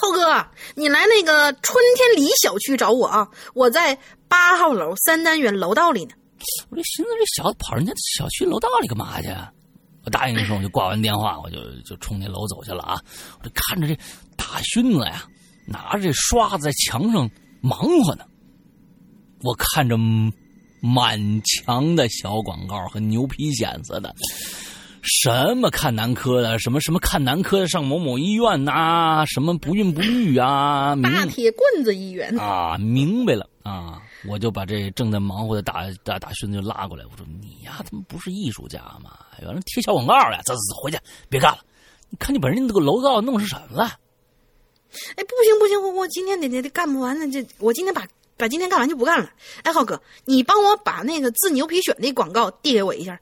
[SPEAKER 3] 浩哥，你来那个春天里小区找我啊，我在八号楼三单元楼道里呢。”
[SPEAKER 2] 我这寻思这小子跑人家小区楼道里干嘛去？我答应一声我就挂完电话，我就就冲那楼走去了啊！我就看着这大勋子呀，拿着这刷子在墙上忙活呢。我看着满墙的小广告和牛皮癣子的。什么看男科的，什么什么看男科的上某某医院呐，什么不孕不育啊，
[SPEAKER 3] 大铁棍子医院
[SPEAKER 2] 啊，明白了啊，我就把这正在忙活的大大大孙子就拉过来，我说你呀，他妈不是艺术家吗？原来贴小广告呀，走走走，回去别干了。你看你把人家那个楼道弄成什么了？
[SPEAKER 3] 哎，不行不行，我我今天得得得干不完了，这我今天把把今天干完就不干了。哎，浩哥，你帮我把那个治牛皮癣那广告递给我一下。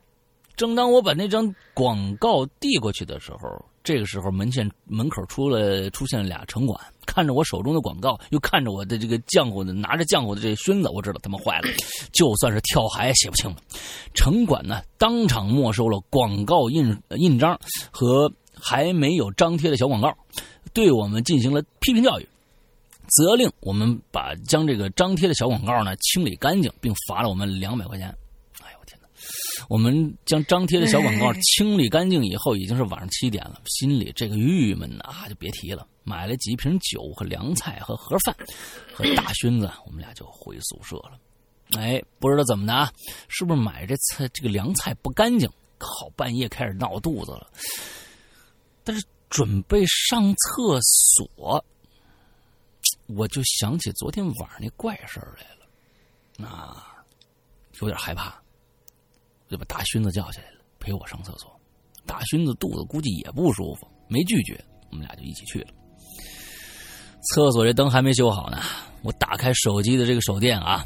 [SPEAKER 2] 正当我把那张广告递过去的时候，这个时候门前门口出了出现了俩城管，看着我手中的广告，又看着我的这个浆糊的拿着浆糊的这熏子，我知道他们坏了，就算是跳海也洗不清了。城管呢，当场没收了广告印印章和还没有张贴的小广告，对我们进行了批评教育。责令我们把将这个张贴的小广告呢清理干净，并罚了我们两百块钱。我们将张贴的小广告清理干净以后，已经是晚上七点了，心里这个郁闷啊就别提了。买了几瓶酒和凉菜和盒饭和大熏子，我们俩就回宿舍了。哎，不知道怎么的啊，是不是买这菜这个凉菜不干净，好半夜开始闹肚子了。但是准备上厕所。我就想起昨天晚上那怪事儿来了，啊，有点害怕，就把大勋子叫起来了，陪我上厕所。大勋子肚子估计也不舒服，没拒绝，我们俩就一起去了。厕所这灯还没修好呢，我打开手机的这个手电啊，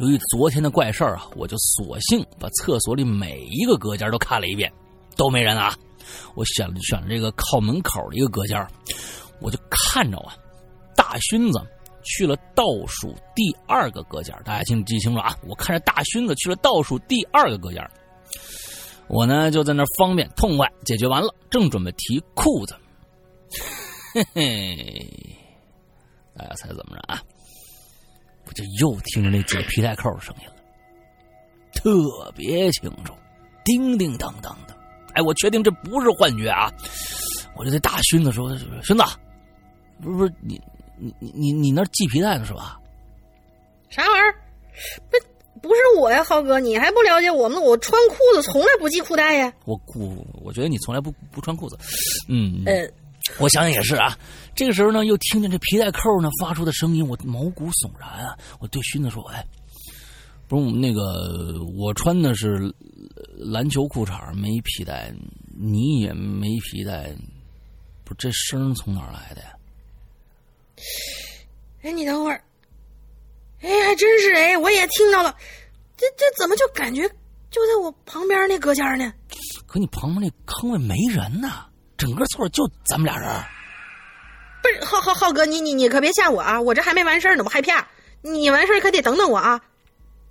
[SPEAKER 2] 由于昨天的怪事儿啊，我就索性把厕所里每一个隔间都看了一遍，都没人啊。我选了选了这个靠门口的一个隔间，我就看着啊。大勋子去了倒数第二个隔间，大家请记清楚啊！我看着大勋子去了倒数第二个隔间，我呢就在那方便痛快解决完了，正准备提裤子，嘿嘿，大家猜怎么着啊？我就又听着那解皮带扣的声音了，特别清楚，叮叮当当的。哎，我确定这不是幻觉啊！我就对大勋子说：“勋子，不是不是你。”你你你你那系皮带呢是吧？
[SPEAKER 3] 啥玩意儿？不不是我呀，浩哥，你还不了解我们？我穿裤子从来不系裤带呀。
[SPEAKER 2] 我我我觉得你从来不不穿裤子。嗯呃，我想想也是啊。这个时候呢，又听见这皮带扣呢发出的声音，我毛骨悚然啊！我对熏子说：“哎，不是那个，我穿的是篮球裤衩，没皮带，你也没皮带，不，这声从哪儿来的呀？”
[SPEAKER 3] 哎，你等会儿。哎，还真是哎，我也听到了。这这怎么就感觉就在我旁边那隔间呢？
[SPEAKER 2] 可你旁边那坑位没人呢，整个厕所就咱们俩人。
[SPEAKER 3] 不是，浩浩浩哥，你你你可别吓我啊！我这还没完事呢，我害怕。你完事可得等等我啊。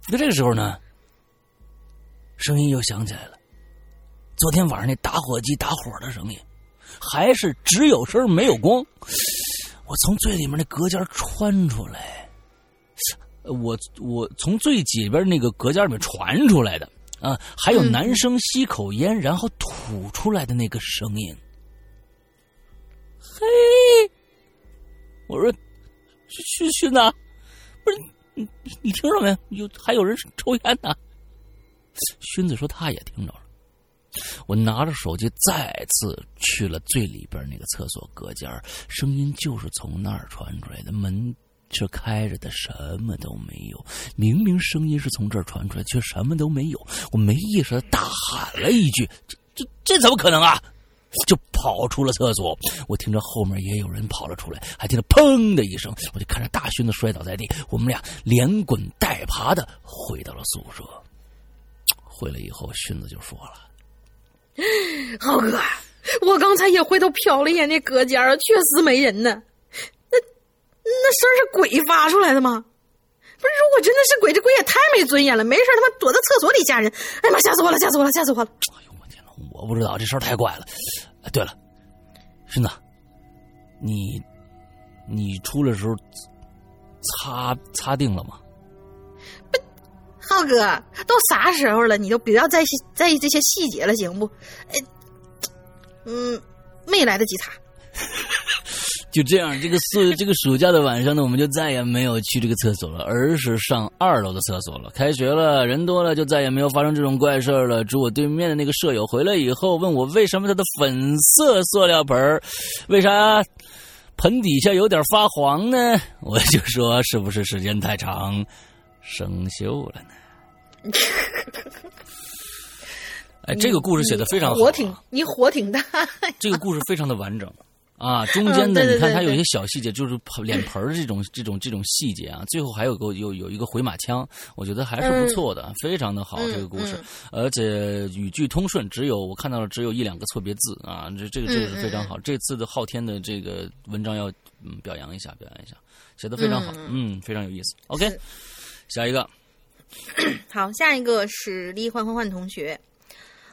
[SPEAKER 2] 那这个时候呢，声音又响起来了。昨天晚上那打火机打火的声音，还是只有声没有光。我从最里面那隔间穿出来，我我从最里边那个隔间里面传出来的啊，还有男生吸口烟然后吐出来的那个声音。嘿，我说熏熏呐，不是你你听着没？有还有人抽烟呢。熏子说他也听着了。我拿着手机再次去了最里边那个厕所隔间声音就是从那儿传出来的。门是开着的，什么都没有。明明声音是从这儿传出来，却什么都没有。我没意识的大喊了一句：“这、这、这怎么可能啊！”就跑出了厕所。我听着后面也有人跑了出来，还听到“砰”的一声，我就看着大勋子摔倒在地。我们俩连滚带爬的回到了宿舍。回来以后，勋子就说了。
[SPEAKER 3] 浩哥，我刚才也回头瞟了一眼那隔间确实没人呢。那那声是鬼发出来的吗？不是，如果真的是鬼，这鬼也太没尊严了。没事他妈躲在厕所里吓人。哎妈，吓死我了，吓死我了，吓死我了！
[SPEAKER 2] 哎呦我天呐，我不知道这事儿太怪了。对了，孙子，你你出来时候擦擦定了吗？
[SPEAKER 3] 浩哥，都啥时候了，你就不要在在意这些细节了，行不？哎，嗯，没来得及擦。
[SPEAKER 2] 就这样，这个暑这个暑假的晚上呢，我们就再也没有去这个厕所了，而是上二楼的厕所了。开学了，人多了，就再也没有发生这种怪事了。住我对面的那个舍友回来以后，问我为什么他的粉色塑料盆为啥盆底下有点发黄呢？我就说，是不是时间太长？生锈了呢。哎，这个故事写的非常好。
[SPEAKER 3] 火挺，你火挺大。
[SPEAKER 2] 这个故事非常的完整。啊，中间的你看它有一些小细节，就是盆脸盆儿这种这种这种细节啊，最后还有个有有一个回马枪，我觉得还是不错的，非常的好
[SPEAKER 3] 嗯
[SPEAKER 2] 这个故事
[SPEAKER 3] 嗯，
[SPEAKER 2] 而且语句通顺，只有我看到了只有一两个错别字啊，这这个这个是非常好。这次的昊天的这个文章要嗯表扬一下，表扬一下，写的非常好，嗯，非常有意思。OK，下一个，
[SPEAKER 3] 好，下一个是李焕焕焕同学，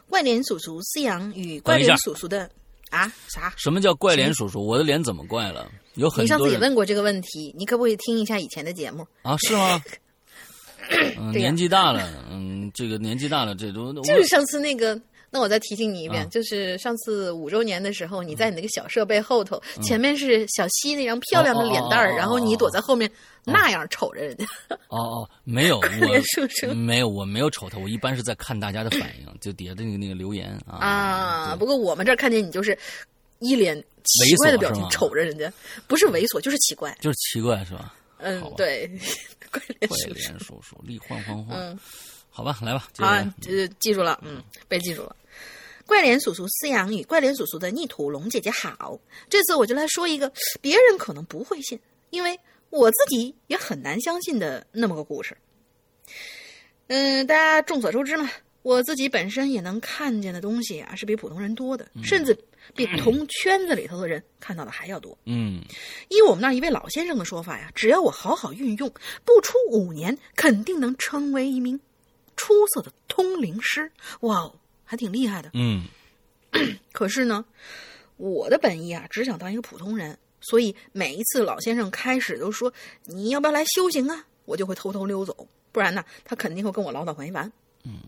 [SPEAKER 3] 怪脸叔叔思阳与怪脸叔叔的啊啥？
[SPEAKER 2] 什么叫怪脸叔叔？我的脸怎么怪了？有很
[SPEAKER 3] 你上次也问过这个问题，你可不可以听一下以前的节目？
[SPEAKER 2] 啊，是吗？年纪大了，嗯，这个年纪大了，这都我
[SPEAKER 3] 就是上次那个，那我再提醒你一遍，
[SPEAKER 2] 啊
[SPEAKER 3] 就是上次五周年的时候，你在你那个小设备后头，
[SPEAKER 2] 嗯
[SPEAKER 3] 前面是小西那张漂亮的脸蛋儿，
[SPEAKER 2] 哦哦哦哦
[SPEAKER 3] 然后你躲在后面那样瞅着人家。
[SPEAKER 2] 哦哦，没有，我没有，我没有瞅他，我一般是在看大家的反应，就底下的那个那个留言啊。
[SPEAKER 3] 啊，不过我们这儿看见你就是一脸奇怪的表情瞅着人家，不是猥琐就是奇怪。
[SPEAKER 2] 就是奇怪是吧？
[SPEAKER 3] 嗯，对，怪脸
[SPEAKER 2] 怪
[SPEAKER 3] 叔叔。
[SPEAKER 2] 脸叔叔，力换换换，
[SPEAKER 3] 嗯，
[SPEAKER 2] 好吧，来吧，接
[SPEAKER 3] 好
[SPEAKER 2] 着，
[SPEAKER 3] 这记住了，嗯，被记住了。怪脸叔叔饲养与怪脸叔叔的逆土龙姐姐好，这次我就来说一个别人可能不会信，因为我自己也很难相信的那么个故事。嗯，大家众所周知嘛，我自己本身也能看见的东西啊，是比普通人多的，甚至比同圈子里头的人看到的还要多。
[SPEAKER 2] 嗯
[SPEAKER 3] 依我们那一位老先生的说法呀，只要我好好运用，不出五年，肯定能成为一名出色的通灵师。哇哦，还挺厉害的。
[SPEAKER 2] 嗯
[SPEAKER 3] 可是呢，我的本意啊，只想当一个普通人，所以每一次老先生开始都说你要不要来修行啊，我就会偷偷溜走，不然呢，他肯定会跟我唠叨没完。嗯，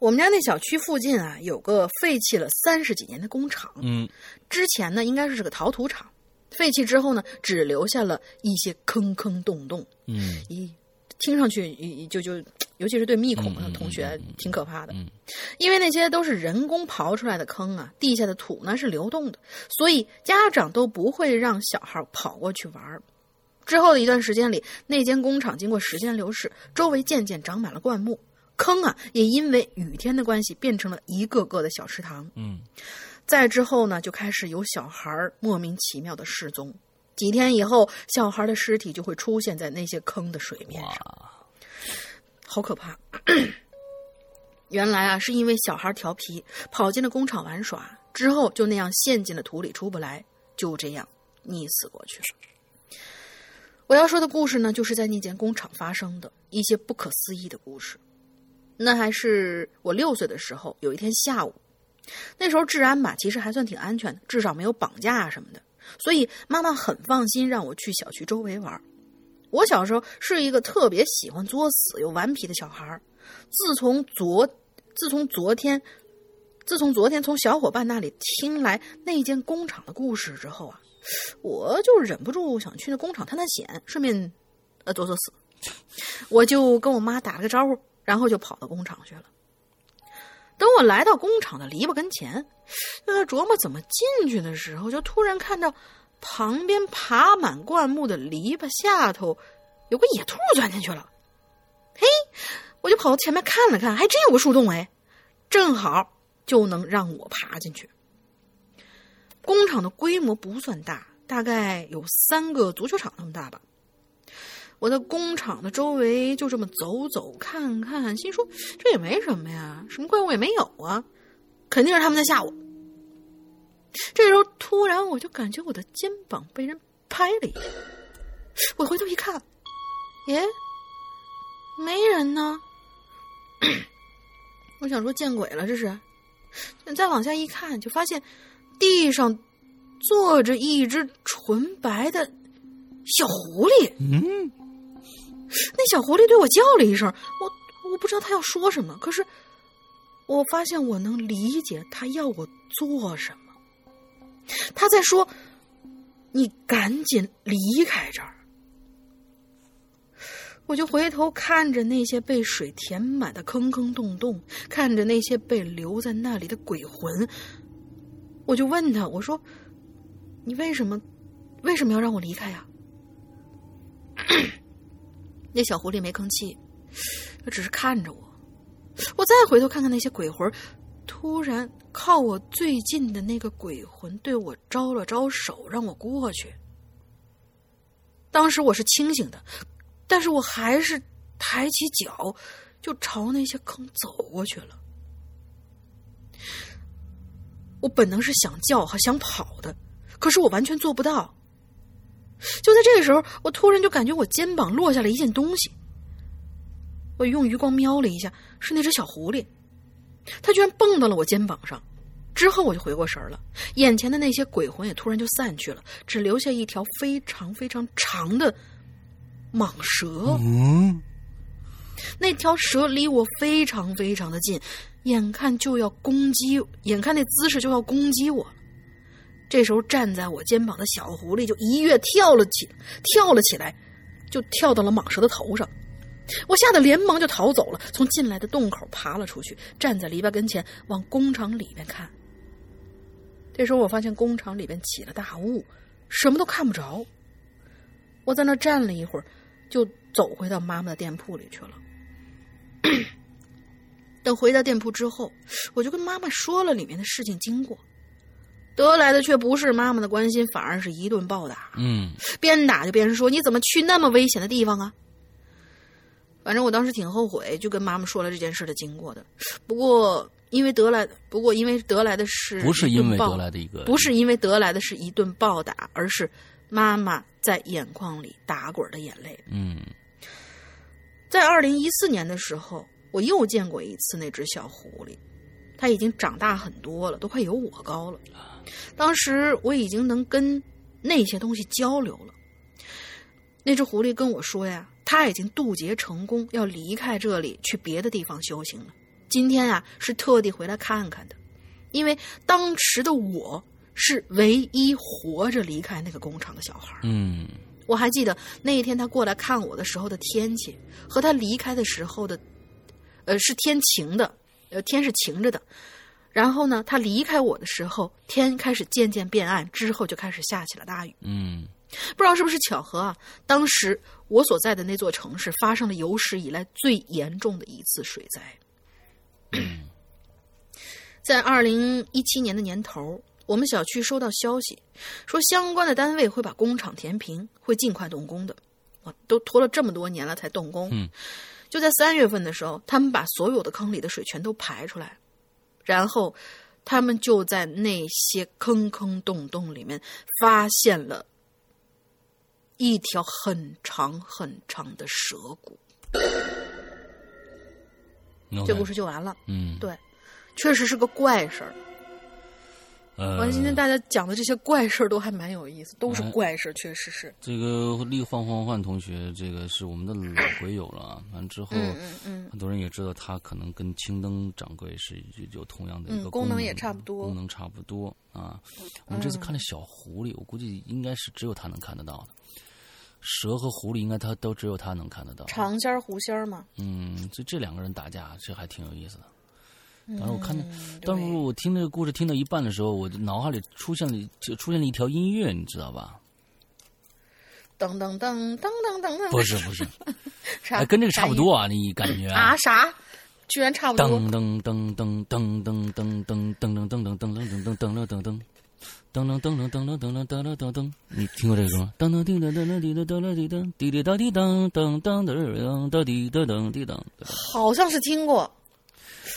[SPEAKER 3] 我们家那小区附近啊，有个废弃了三十几年的工厂，
[SPEAKER 2] 嗯
[SPEAKER 3] 之前呢应该是个陶土厂，废弃之后呢，只留下了一些坑坑洞洞。
[SPEAKER 2] 嗯
[SPEAKER 3] 咦，听上去咦就就，尤其是对密孔的同学挺可怕的，
[SPEAKER 2] 嗯
[SPEAKER 3] 因为那些都是人工刨出来的坑啊，地下的土呢是流动的，所以家长都不会让小孩跑过去玩儿。之后的一段时间里，那间工厂经过时间流逝，周围渐渐长满了灌木，坑啊也因为雨天的关系变成了一个个的小池塘。
[SPEAKER 2] 嗯
[SPEAKER 3] 再之后呢，就开始有小孩莫名其妙的失踪。几天以后，小孩的尸体就会出现在那些坑的水面上，
[SPEAKER 2] 哇，
[SPEAKER 3] 好可怕！原来啊，是因为小孩调皮，跑进了工厂玩耍，之后就那样陷进了土里出不来，就这样溺死过去了。我要说的故事呢，就是在那间工厂发生的一些不可思议的故事。那还是我六岁的时候，有一天下午，那时候治安吧，其实还算挺安全的，至少没有绑架啊什么的，所以妈妈很放心让我去小区周围玩。我小时候是一个特别喜欢作死又顽皮的小孩儿。自从昨，自从昨天，自从昨天从小伙伴那里听来那间工厂的故事之后啊，我就忍不住想去那工厂探探险，顺便呃作作死。我就跟我妈打了个招呼，然后就跑到工厂去了。等我来到工厂的篱笆跟前，呃，琢磨怎么进去的时候，就突然看到旁边爬满灌木的篱笆下头有个野兔钻进去了。嘿，我就跑到前面看了看，还真有个树洞哎，正好就能让我爬进去。工厂的规模不算大，大概有三个足球场那么大吧。我在工厂的周围就这么走走看看，心说这也没什么呀，什么怪物也没有啊，肯定是他们在吓我。这时候突然我就感觉我的肩膀被人拍了一下，我回头一看，耶，没人呢。我想说见鬼了，这是。再往下一看，就发现地上坐着一只纯白的小狐狸。
[SPEAKER 2] 嗯
[SPEAKER 3] 那小狐狸对我叫了一声，我我不知道它要说什么，可是我发现我能理解它要我做什么。他在说：“你赶紧离开这儿。”我就回头看着那些被水填满的坑坑洞洞，看着那些被留在那里的鬼魂，我就问他：“我说，你为什么为什么要让我离开呀、那小狐狸没吭气，他只是看着我。我再回头看看那些鬼魂，突然靠我最近的那个鬼魂对我招了招手，让我过去。当时我是清醒的，但是我还是抬起脚就朝那些坑走过去了。我本能是想叫和想跑的，可是我完全做不到。就在这个时候，我突然就感觉我肩膀落下了一件东西。我用余光瞄了一下，是那只小狐狸，它居然蹦到了我肩膀上。之后我就回过神了，眼前的那些鬼魂也突然就散去了，只留下一条非常非常长的蟒蛇。
[SPEAKER 2] 嗯，
[SPEAKER 3] 那条蛇离我非常非常的近，眼看就要攻击，眼看那姿势就要攻击我。这时候站在我肩膀的小狐狸就一跃跳了起，跳了起来，就跳到了蟒蛇的头上。我吓得连忙就逃走了，从进来的洞口爬了出去，站在篱笆跟前往工厂里面看。这时候我发现工厂里边起了大雾，什么都看不着。我在那站了一会儿，就走回到妈妈的店铺里去了。等回到店铺之后，我就跟妈妈说了里面的事情经过，得来的却不是妈妈的关心，反而是一顿暴打。
[SPEAKER 2] 嗯，
[SPEAKER 3] 边打就边说：“你怎么去那么危险的地方啊？”反正我当时挺后悔，就跟妈妈说了这件事的经过的。不过因为得来，不过因为得来的是
[SPEAKER 2] 不是因为得来的一个，
[SPEAKER 3] 不是因为得来的是一顿暴打，而是妈妈在眼眶里打滚的眼泪。
[SPEAKER 2] 嗯
[SPEAKER 3] 在二零一四年的时候，我又见过一次那只小狐狸，它已经长大很多了，都快有我高了。当时我已经能跟那些东西交流了。那只狐狸跟我说呀，他已经渡劫成功，要离开这里去别的地方修行了。今天啊，是特地回来看看的，因为当时的我是唯一活着离开那个工厂的小孩。
[SPEAKER 2] 嗯
[SPEAKER 3] 我还记得那一天他过来看我的时候的天气，和他离开的时候的，呃，是天晴的，呃，天是晴着的。然后呢，他离开我的时候，天开始渐渐变暗，之后就开始下起了大雨。
[SPEAKER 2] 嗯
[SPEAKER 3] 不知道是不是巧合啊？当时我所在的那座城市发生了有史以来最严重的一次水灾。在二零一七年的年头，我们小区收到消息，说相关的单位会把工厂填平，会尽快动工的。哇，都拖了这么多年了才动工。
[SPEAKER 2] 嗯，
[SPEAKER 3] 就在三月份的时候，他们把所有的坑里的水全都排出来，然后他们就在那些坑坑洞洞里面发现了一条很长很长的蛇骨。这故事就完了。
[SPEAKER 2] 嗯
[SPEAKER 3] 对，确实是个怪事儿。
[SPEAKER 2] 呃，
[SPEAKER 3] 完了，今天大家讲的这些怪事儿都还蛮有意思，都是
[SPEAKER 2] 哎
[SPEAKER 3] 怪事儿，确实是。
[SPEAKER 2] 这个力换换换同学，这个是我们的老鬼友了啊。完之后，
[SPEAKER 3] 嗯嗯嗯
[SPEAKER 2] 很多人也知道他可能跟青灯掌柜是有同样的一个
[SPEAKER 3] 嗯功能
[SPEAKER 2] 能
[SPEAKER 3] 也差不多
[SPEAKER 2] 功能差不多啊。我们这次看了小狐狸，我估计应该是只有他能看得到的。蛇和狐狸应该他都只有他能看得到。
[SPEAKER 3] 长仙儿、狐仙儿嘛。
[SPEAKER 2] 嗯，这这两个人打架，这还挺有意思的。当时我看到，
[SPEAKER 3] 嗯
[SPEAKER 2] 当时我听这个故事听到一半的时候，我的脑海里出现了就出现了一条音乐，你知道吧？
[SPEAKER 3] 噔噔噔噔噔噔噔，
[SPEAKER 2] 不是不是，
[SPEAKER 3] 啥？
[SPEAKER 2] 哎，跟这个差不多啊，你感觉
[SPEAKER 3] 音啊？啥？居然差不多。
[SPEAKER 2] 噔噔噔噔噔噔噔噔噔噔噔噔噔噔噔噔噔噔噔噔噔噔噔噔噔噔噔噔噔噔，你听过这个歌吗？噔噔叮噔噔噔滴噔噔噔滴噔滴滴答滴噔噔噔噔噔噔滴噔噔滴噔。
[SPEAKER 3] 好像是听过。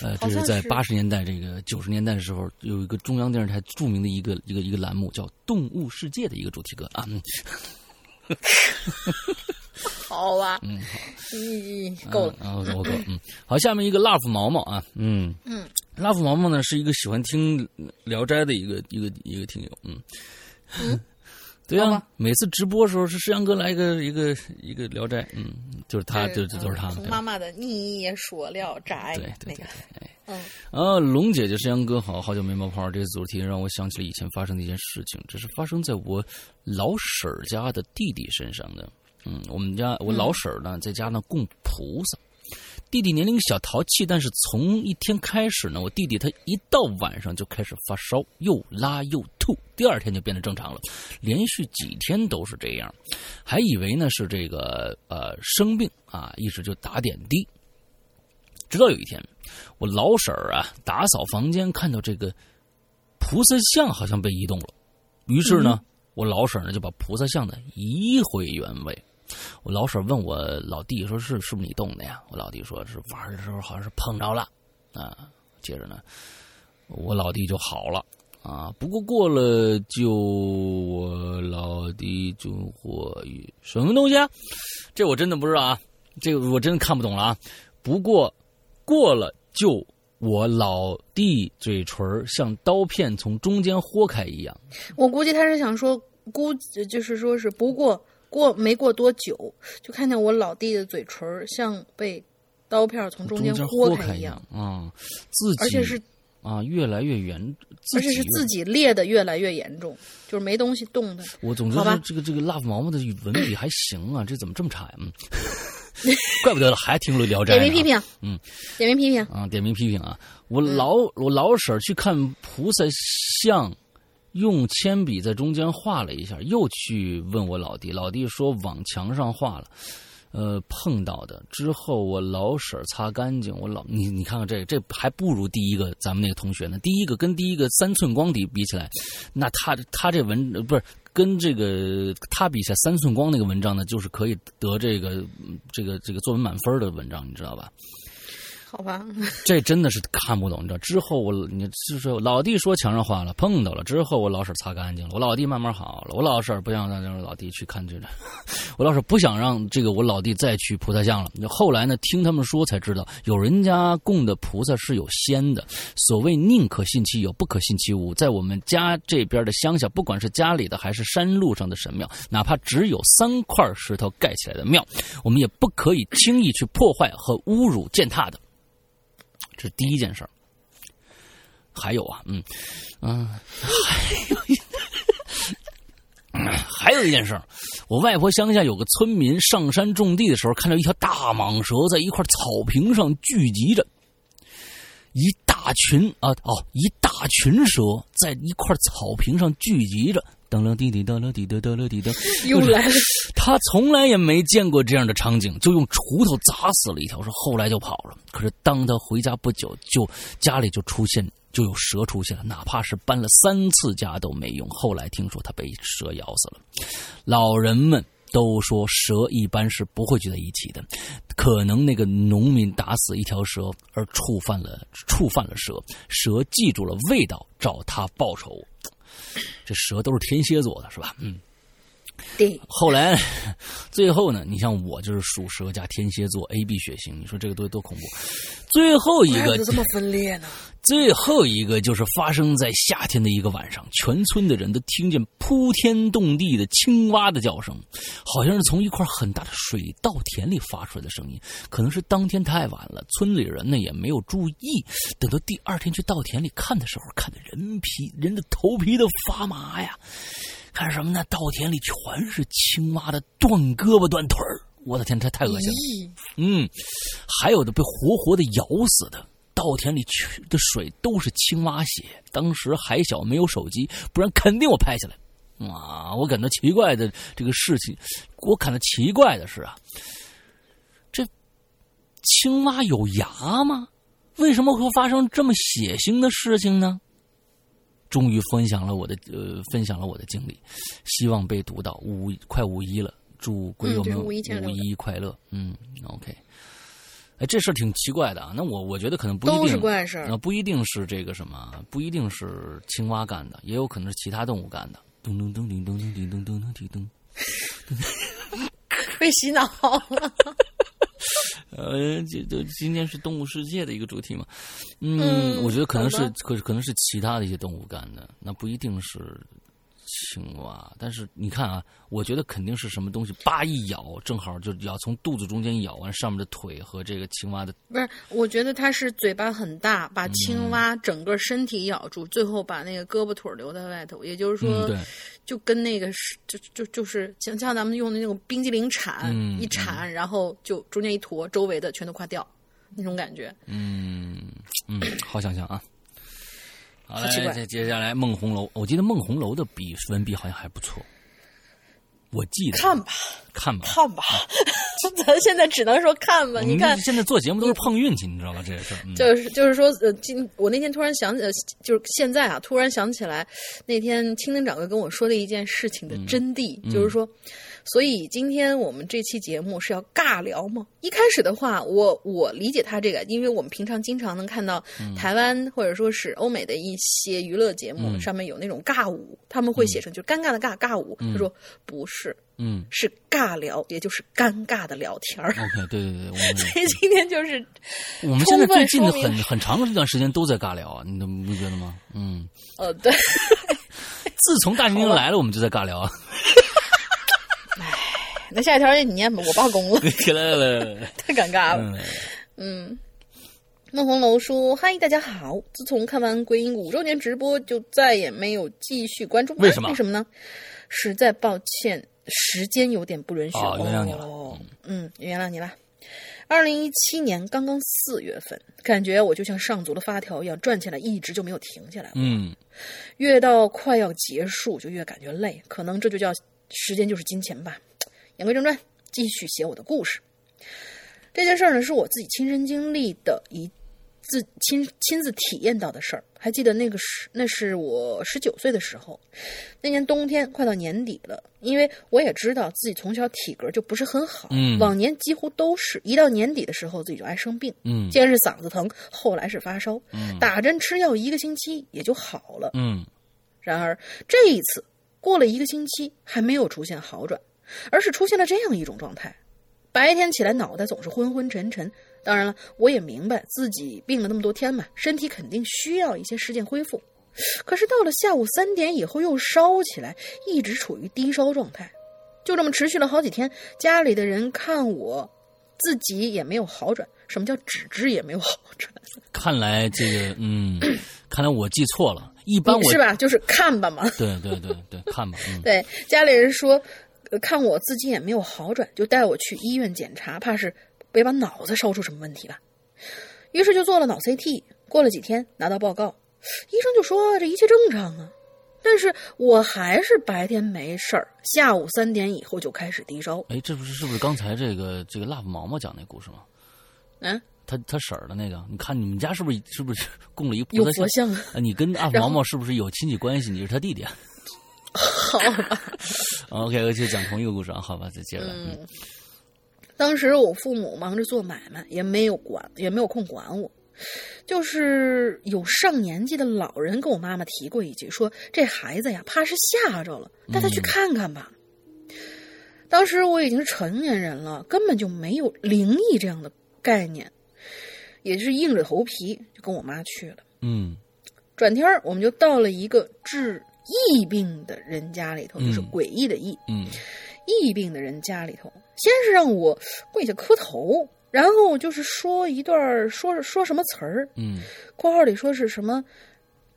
[SPEAKER 2] 呃，这是在八十年代、这个九十年代的时候，有一个中央电视台著名的一个一个一个栏目叫《动物世界》的一个主题歌啊。嗯
[SPEAKER 3] 好吧。
[SPEAKER 2] 嗯，
[SPEAKER 3] 咦，够了。
[SPEAKER 2] 我够了。嗯，好，下面一个 love 毛毛啊，嗯
[SPEAKER 3] 嗯
[SPEAKER 2] ，love 毛毛呢是一个喜欢听《聊斋》的一个一个一个听友，嗯。
[SPEAKER 3] 嗯
[SPEAKER 2] 对啊，每次直播的时候是石阳哥来一个一个一个《聊斋》，嗯，就是他，就就都是他。
[SPEAKER 3] 妈妈的你也说聊斋
[SPEAKER 2] 对对对，对，
[SPEAKER 3] 嗯
[SPEAKER 2] 啊，龙姐姐、山羊哥好，好久没冒泡。这个主题让我想起了以前发生的一件事情，这是发生在我老婶儿家的弟弟身上的。嗯，我们家我老婶儿呢，在家呢供菩萨。弟弟年龄小淘气，但是从一天开始呢，我弟弟他一到晚上就开始发烧，又拉又吐，第二天就变得正常了，连续几天都是这样，还以为呢是这个呃生病啊，一直就打点滴。直到有一天，我老婶儿啊打扫房间，看到这个菩萨像好像被移动了，于是呢，我老婶儿呢就把菩萨像呢移回原位。我老婶问我老弟说：“是是不是你动的呀？”我老弟说是玩的时候好像是碰着了啊。接着呢，我老弟就好了啊。不过过了就我老弟就活跃什么东西啊？这我真的不知道啊，这个我真的看不懂了啊。不过过了就我老弟嘴唇像刀片从中间豁开一样。
[SPEAKER 3] 我估计他是想说，估就是说是不过。过没过多久，就看见我老弟的嘴唇像被刀片从
[SPEAKER 2] 中间
[SPEAKER 3] 豁
[SPEAKER 2] 开
[SPEAKER 3] 一样
[SPEAKER 2] 啊，自己
[SPEAKER 3] 而且是
[SPEAKER 2] 啊越来越严，
[SPEAKER 3] 而且是自己裂的越来越严重，就是没东西动的。
[SPEAKER 2] 我总觉得这个这个 love 毛毛的文笔还行啊，这怎么这么差呀？嗯，怪不得了，还听了聊斋。
[SPEAKER 3] 点名批评，
[SPEAKER 2] 嗯，
[SPEAKER 3] 点名批评
[SPEAKER 2] 啊，点名批评啊！我老我老婶去看菩萨像。用铅笔在中间画了一下，又去问我老弟，老弟说往墙上画了，呃，碰到的。之后我老婶擦干净，我老你你看看这这还不如第一个咱们那个同学呢。第一个跟第一个三寸光底比起来，那他他这文不是跟这个他比下三寸光那个文章呢，就是可以得这个这个这个作文满分的文章，你知道吧？
[SPEAKER 3] 好吧，
[SPEAKER 2] 这真的是看不懂，你知道？之后我你就是老弟说墙上画了，碰到了。之后我老婶擦干净了，我老弟慢慢好了。我老婶不想让这老弟去看这个，我老婶不想让这个我老弟再去菩萨像了。后来呢，听他们说才知道，有人家供的菩萨是有仙的。所谓宁可信其有，不可信其无。在我们家这边的乡下，不管是家里的还是山路上的神庙，哪怕只有三块石头盖起来的庙，我们也不可以轻易去破坏和侮辱践踏的。这是第一件事儿，还有啊，嗯，嗯，还有一，还有一件事儿，我外婆乡下有个村民上山种地的时候，看到一条大蟒蛇在一块草坪上聚集着，一大群啊，哦，一大群蛇在一块草坪上聚集着。噔了滴滴噔了滴噔噔了滴噔，
[SPEAKER 3] 又来了。
[SPEAKER 2] 他从来也没见过这样的场景，就用锄头砸死了一条，说后来就跑了。可是当他回家不久，就家里就出现就有蛇出现了，哪怕是搬了三次家都没用。后来听说他被蛇咬死了。老人们都说蛇一般是不会聚在一起的，可能那个农民打死一条蛇而触犯了触犯了蛇，蛇记住了味道，找他报仇。这蛇都是天蝎座的，是吧？嗯，
[SPEAKER 3] 对。
[SPEAKER 2] 后来，最后呢？你像我就是属蛇加天蝎座，A B 血型，你说这个多多恐怖？最后一个
[SPEAKER 3] 这么分裂呢？
[SPEAKER 2] 最后一个就是发生在夏天的一个晚上，全村的人都听见铺天动地的青蛙的叫声，好像是从一块很大的水稻田里发出来的声音。可能是当天太晚了，村里人呢也没有注意。等到第二天去稻田里看的时候，看的人皮人的头皮都发麻呀！看什么呢？稻田里全是青蛙的断胳膊断腿儿，我的天，这太恶心了。嗯，还有的被活活的咬死的。稻田里去的水都是青蛙血，当时还小，没有手机，不然肯定我拍下来。啊，我感到奇怪的这个事情，我感到奇怪的是啊，这青蛙有牙吗？为什么会发生这么血腥的事情呢？终于分享了我的呃，分享了我的经历，希望被读到。五快五一了，祝鬼友们五一快乐。嗯，OK。哎，这事儿挺奇怪的啊！那我我觉得可能不一定
[SPEAKER 3] 都是怪事儿，
[SPEAKER 2] 那不一定是这个什么，不一定是青蛙干的，也有可能是其他动物干的。咚咚咚叮咚咚叮咚咚咚叮咚，
[SPEAKER 3] 被 洗脑了。
[SPEAKER 2] 呃，这这今天是动物世界的一个主题嘛？嗯，我觉得可能是可可能是其他的一些动物干的，那不一定是。青蛙，但是你看啊，我觉得肯定是什么东西，叭一咬，正好就咬从肚子中间咬完上面的腿和这个青蛙的。
[SPEAKER 3] 不是，我觉得它是嘴巴很大，把青蛙整个身体咬住，最后把那个胳膊腿留在外头。也就是说，就跟那个是就就就是像像咱们用的那种冰激凌铲一铲，然后就中间一坨，周围的全都垮掉那种感觉。
[SPEAKER 2] 嗯嗯，好想象啊。好，再接下来梦红楼，我记得梦红楼的笔文笔好像还不错，我记得
[SPEAKER 3] 看吧，
[SPEAKER 2] 看吧，
[SPEAKER 3] 看吧，咱现在只能说看吧。你看，
[SPEAKER 2] 现在做节目都是碰运气，你知道吗？这个事儿，
[SPEAKER 3] 就是就是说，呃，今我那天突然想起，就是现在啊，突然想起来那天青林掌柜跟我说的一件事情的真谛，就是说。所以今天我们这期节目是要尬聊吗？一开始的话，我我理解他这个，因为我们平常经常能看到台湾或者说是欧美的一些娱乐节目上面有那种尬舞，他们会写成就尴尬的尬尬舞。他说不是，
[SPEAKER 2] 嗯，
[SPEAKER 3] 是尬聊，也就是尴尬的聊天儿。
[SPEAKER 2] OK，对对对，
[SPEAKER 3] 所以今天就是
[SPEAKER 2] 我们现在最近的很很长的一段时间都在尬聊啊，你不觉得吗？嗯，
[SPEAKER 3] 呃，对，
[SPEAKER 2] 自从大明星来了，我们就在尬聊啊。
[SPEAKER 3] 那下一条你念吧，我罢工了。太尴尬了。嗯，孟红楼说：“嗨，大家好！自从看完鬼影五周年直播，就再也没有继续关注。
[SPEAKER 2] 为什么？
[SPEAKER 3] 为什么呢？实在抱歉，时间有点不允许。
[SPEAKER 2] 原谅你了。
[SPEAKER 3] 嗯，原谅你了。二零一七年刚刚四月份，感觉我就像上足了发条一样转起来，一直就没有停下来。
[SPEAKER 2] 嗯，
[SPEAKER 3] 越到快要结束，就越感觉累。可能这就叫时间就是金钱吧。”言归正传，继续写我的故事。这件事儿呢，是我自己亲身经历的一自亲亲自体验到的事儿。还记得那个时，那是我十九岁的时候，那年冬天快到年底了。因为我也知道自己从小体格就不是很好，
[SPEAKER 2] 嗯，
[SPEAKER 3] 往年几乎都是一到年底的时候自己就爱生病，
[SPEAKER 2] 嗯，
[SPEAKER 3] 先是嗓子疼，后来是发烧，
[SPEAKER 2] 嗯，
[SPEAKER 3] 打针吃药一个星期也就好了，
[SPEAKER 2] 嗯。
[SPEAKER 3] 然而这一次过了一个星期还没有出现好转。而是出现了这样一种状态：白天起来脑袋总是昏昏沉沉。当然了，我也明白自己病了那么多天嘛，身体肯定需要一些时间恢复。可是到了下午三点以后又烧起来，一直处于低烧状态，就这么持续了好几天。家里的人看我，自己也没有好转。什么叫只知也没有好转？
[SPEAKER 2] 看来这个，嗯，看来我记错了。一般我
[SPEAKER 3] 是吧？就是看吧嘛。
[SPEAKER 2] 对对对对，看吧。
[SPEAKER 3] 对，家里人说。看我自己也没有好转，就带我去医院检查，怕是别把脑子烧出什么问题吧。于是就做了脑 CT。过了几天拿到报告，医生就说这一切正常啊。但是我还是白天没事儿，下午三点以后就开始低烧。
[SPEAKER 2] 哎，这不是是不是刚才这个这个 love 毛毛讲那故事吗？
[SPEAKER 3] 嗯，
[SPEAKER 2] 他他婶儿的那个，你看你们家是不是是不是供了一
[SPEAKER 3] 有佛像？
[SPEAKER 2] 你跟 love 毛毛是不是有亲戚关系？你是他弟弟？
[SPEAKER 3] 好吧
[SPEAKER 2] ，OK，我就讲同一个故事啊，好吧，再接着。
[SPEAKER 3] 嗯，当时我父母忙着做买卖，也没有管，也没有空管我。就是有上年纪的老人跟我妈妈提过一句，说这孩子呀，怕是吓着了，带他去看看吧。当时我已经是成年人了，根本就没有灵异这样的概念，也是硬着头皮就跟我妈去了。
[SPEAKER 2] 嗯，
[SPEAKER 3] 转天我们就到了一个治。疫病的人家里头，就是诡异的疫。
[SPEAKER 2] 嗯，
[SPEAKER 3] 疫病的人家里头，先是让我跪下磕头，然后就是说一段说说什么词儿。
[SPEAKER 2] 嗯，
[SPEAKER 3] 括号里说是什么？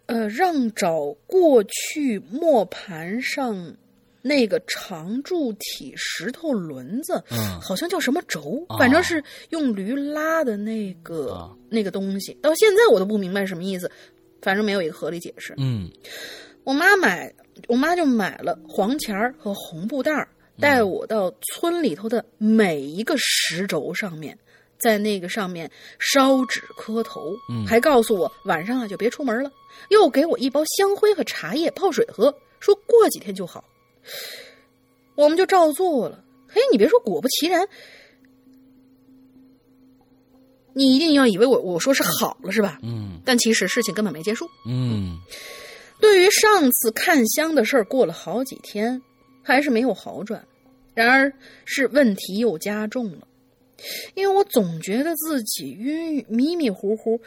[SPEAKER 3] 呃，让找过去磨盘上那个长柱体石头轮子，
[SPEAKER 2] 嗯，
[SPEAKER 3] 好像叫什么轴，反正是用驴拉的那个那个东西。到现在我都不明白什么意思，反正没有一个合理解释。
[SPEAKER 2] 嗯。
[SPEAKER 3] 我妈买，我妈就买了黄钱儿和红布袋儿，带我到村里头的每一个石轴上面，在那个上面烧纸磕头，还告诉我晚上啊就别出门了，又给我一包香灰和茶叶泡水喝，说过几天就好。我们就照做了。嘿，你别说，果不其然，你一定要以为我我说是好了是吧？
[SPEAKER 2] 嗯，
[SPEAKER 3] 但其实事情根本没结束。
[SPEAKER 2] 嗯。
[SPEAKER 3] 对于上次看香的事儿，过了好几天，还是没有好转。然而，是问题又加重了，因为我总觉得自己晕迷迷糊糊、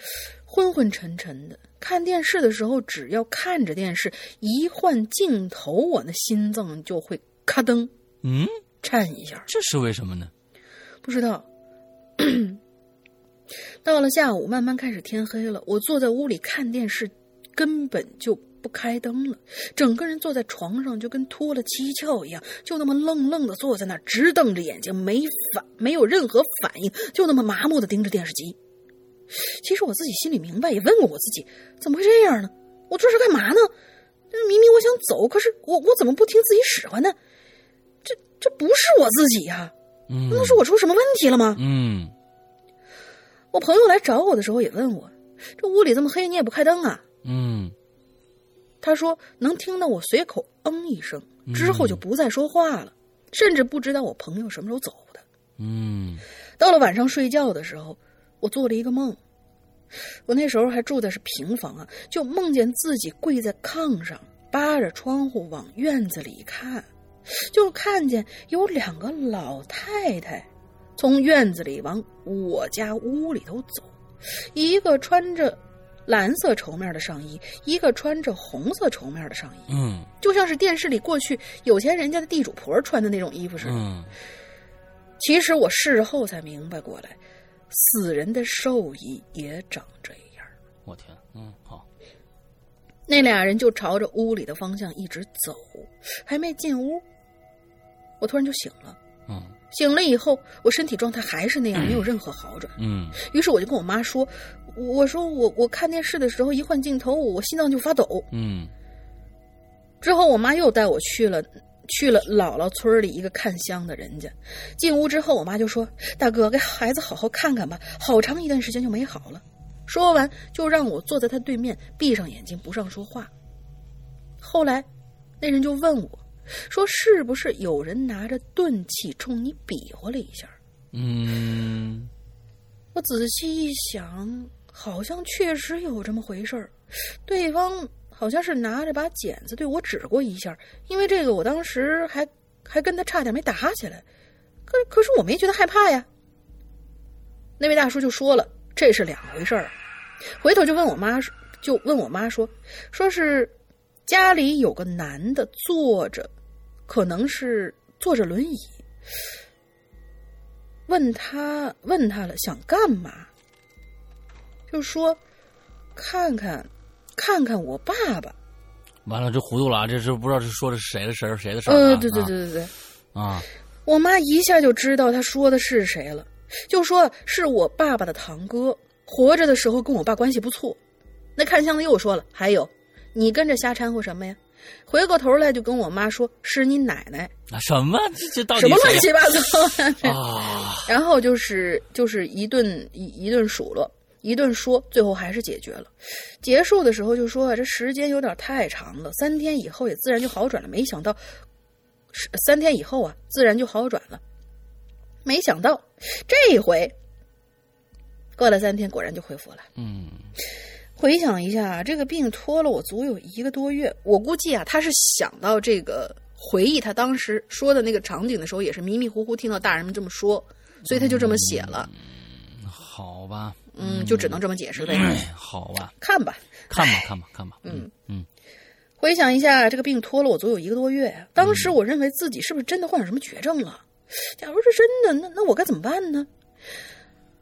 [SPEAKER 3] 昏昏沉沉的。看电视的时候，只要看着电视，一换镜头，我那心脏就会咔噔，
[SPEAKER 2] 嗯，
[SPEAKER 3] 颤一下。
[SPEAKER 2] 这是为什么呢？
[SPEAKER 3] 不知道。到了下午，慢慢开始天黑了，我坐在屋里看电视，根本就。不开灯了，整个人坐在床上就跟脱了七窍一样，就那么愣愣的坐在那儿，直瞪着眼睛，没反，没有任何反应，就那么麻木的盯着电视机。其实我自己心里明白，也问过我自己，怎么会这样呢？我这是干嘛呢？明明我想走，可是我我怎么不听自己使唤呢？这这不是我自己呀！
[SPEAKER 2] 难
[SPEAKER 3] 道是我出什么问题了吗？
[SPEAKER 2] 嗯
[SPEAKER 3] 我朋友来找我的时候也问我，这屋里这么黑，你也不开灯啊？
[SPEAKER 2] 嗯
[SPEAKER 3] 他说能听到我随口嗯一声，之后就不再说话了，甚至不知道我朋友什么时候走的。
[SPEAKER 2] 嗯
[SPEAKER 3] 到了晚上睡觉的时候，我做了一个梦。我那时候还住的是平房啊，就梦见自己跪在炕上，扒着窗户往院子里看，就看见有两个老太太从院子里往我家屋里头走，一个穿着蓝色绸面的上衣，一个穿着红色绸面的上衣，
[SPEAKER 2] 嗯
[SPEAKER 3] 就像是电视里过去有钱人家的地主婆穿的那种衣服似的。
[SPEAKER 2] 嗯
[SPEAKER 3] 其实我事后才明白过来，死人的寿衣也长这样。
[SPEAKER 2] 我天，嗯好，
[SPEAKER 3] 那俩人就朝着屋里的方向一直走，还没进屋，我突然就醒了。
[SPEAKER 2] 嗯
[SPEAKER 3] 醒了以后，我身体状态还是那样，没有任何好转。
[SPEAKER 2] 嗯
[SPEAKER 3] 于是我就跟我妈说：“我说我我看电视的时候一换镜头，我心脏就发抖。
[SPEAKER 2] 嗯”
[SPEAKER 3] 之后我妈又带我去了去了姥姥村里一个看香的人家。进屋之后，我妈就说：“大哥，给孩子好好看看吧，好长一段时间就没好了。”说完就让我坐在他对面，闭上眼睛不让说话。后来，那人就问我，说：“是不是有人拿着钝器冲你比划了一下？”
[SPEAKER 2] 嗯
[SPEAKER 3] 我仔细一想，好像确实有这么回事儿。对方好像是拿着把剪子对我指过一下，因为这个我当时还还跟他差点没打起来。可可是我没觉得害怕呀。那位大叔就说了，这是两回事儿。回头就问我妈，就问我妈说，说是家里有个男的坐着，可能是坐着轮椅。问他问他了，想干嘛？就说看看看看我爸爸。
[SPEAKER 2] 完了，这糊涂了啊！这是不知道是说的是谁的事儿，谁的事儿、啊？
[SPEAKER 3] 呃，对对对对对，
[SPEAKER 2] 啊，
[SPEAKER 3] 我妈一下就知道他说的是谁了，就说是我爸爸的堂哥，活着的时候跟我爸关系不错。那看相的又说了，还有你跟着瞎掺和什么呀？回过头来就跟我妈说是你奶奶，
[SPEAKER 2] 啊什么？这这到底
[SPEAKER 3] 什么乱七八糟的。
[SPEAKER 2] 啊？
[SPEAKER 3] 然后就是就是一顿一一顿数落，一顿说，最后还是解决了。结束的时候就说啊这时间有点太长了，三天以后也自然就好转了。没想到是三天以后啊，自然就好转了。没想到这一回过了三天，果然就恢复了。
[SPEAKER 2] 嗯
[SPEAKER 3] 回想一下，这个病拖了我足有一个多月。我估计啊，他是想到这个回忆他当时说的那个场景的时候，也是迷迷糊糊听到大人们这么说，所以他就这么写了。
[SPEAKER 2] 嗯好吧，
[SPEAKER 3] 嗯，就只能这么解释呗。
[SPEAKER 2] 好吧，
[SPEAKER 3] 看吧，
[SPEAKER 2] 看吧看吧看吧，
[SPEAKER 3] 嗯
[SPEAKER 2] 嗯
[SPEAKER 3] 回想一下，这个病拖了我足有一个多月。当时我认为自己是不是真的患上什么绝症了？假如是真的，那那我该怎么办呢？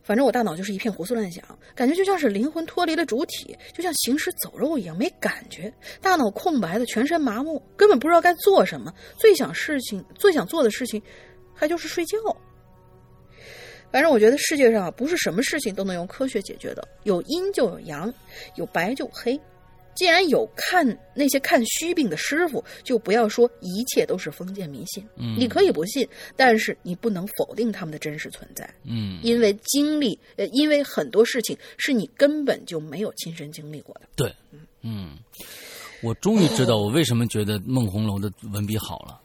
[SPEAKER 3] 反正我大脑就是一片胡思乱想，感觉就像是灵魂脱离了主体，就像行尸走肉一样，没感觉，大脑空白的，全身麻木，根本不知道该做什么。最想事情，最想做的事情，还就是睡觉。反正我觉得世界上啊，不是什么事情都能用科学解决的，有阴就有阳，有白就有黑。既然有看那些看虚病的师傅，就不要说一切都是封建迷信。
[SPEAKER 2] 嗯
[SPEAKER 3] 你可以不信，但是你不能否定他们的真实存在，
[SPEAKER 2] 嗯，
[SPEAKER 3] 因为经历，呃，因为很多事情是你根本就没有亲身经历过的。
[SPEAKER 2] 对，嗯，我终于知道我为什么觉得孟红楼的文笔好了。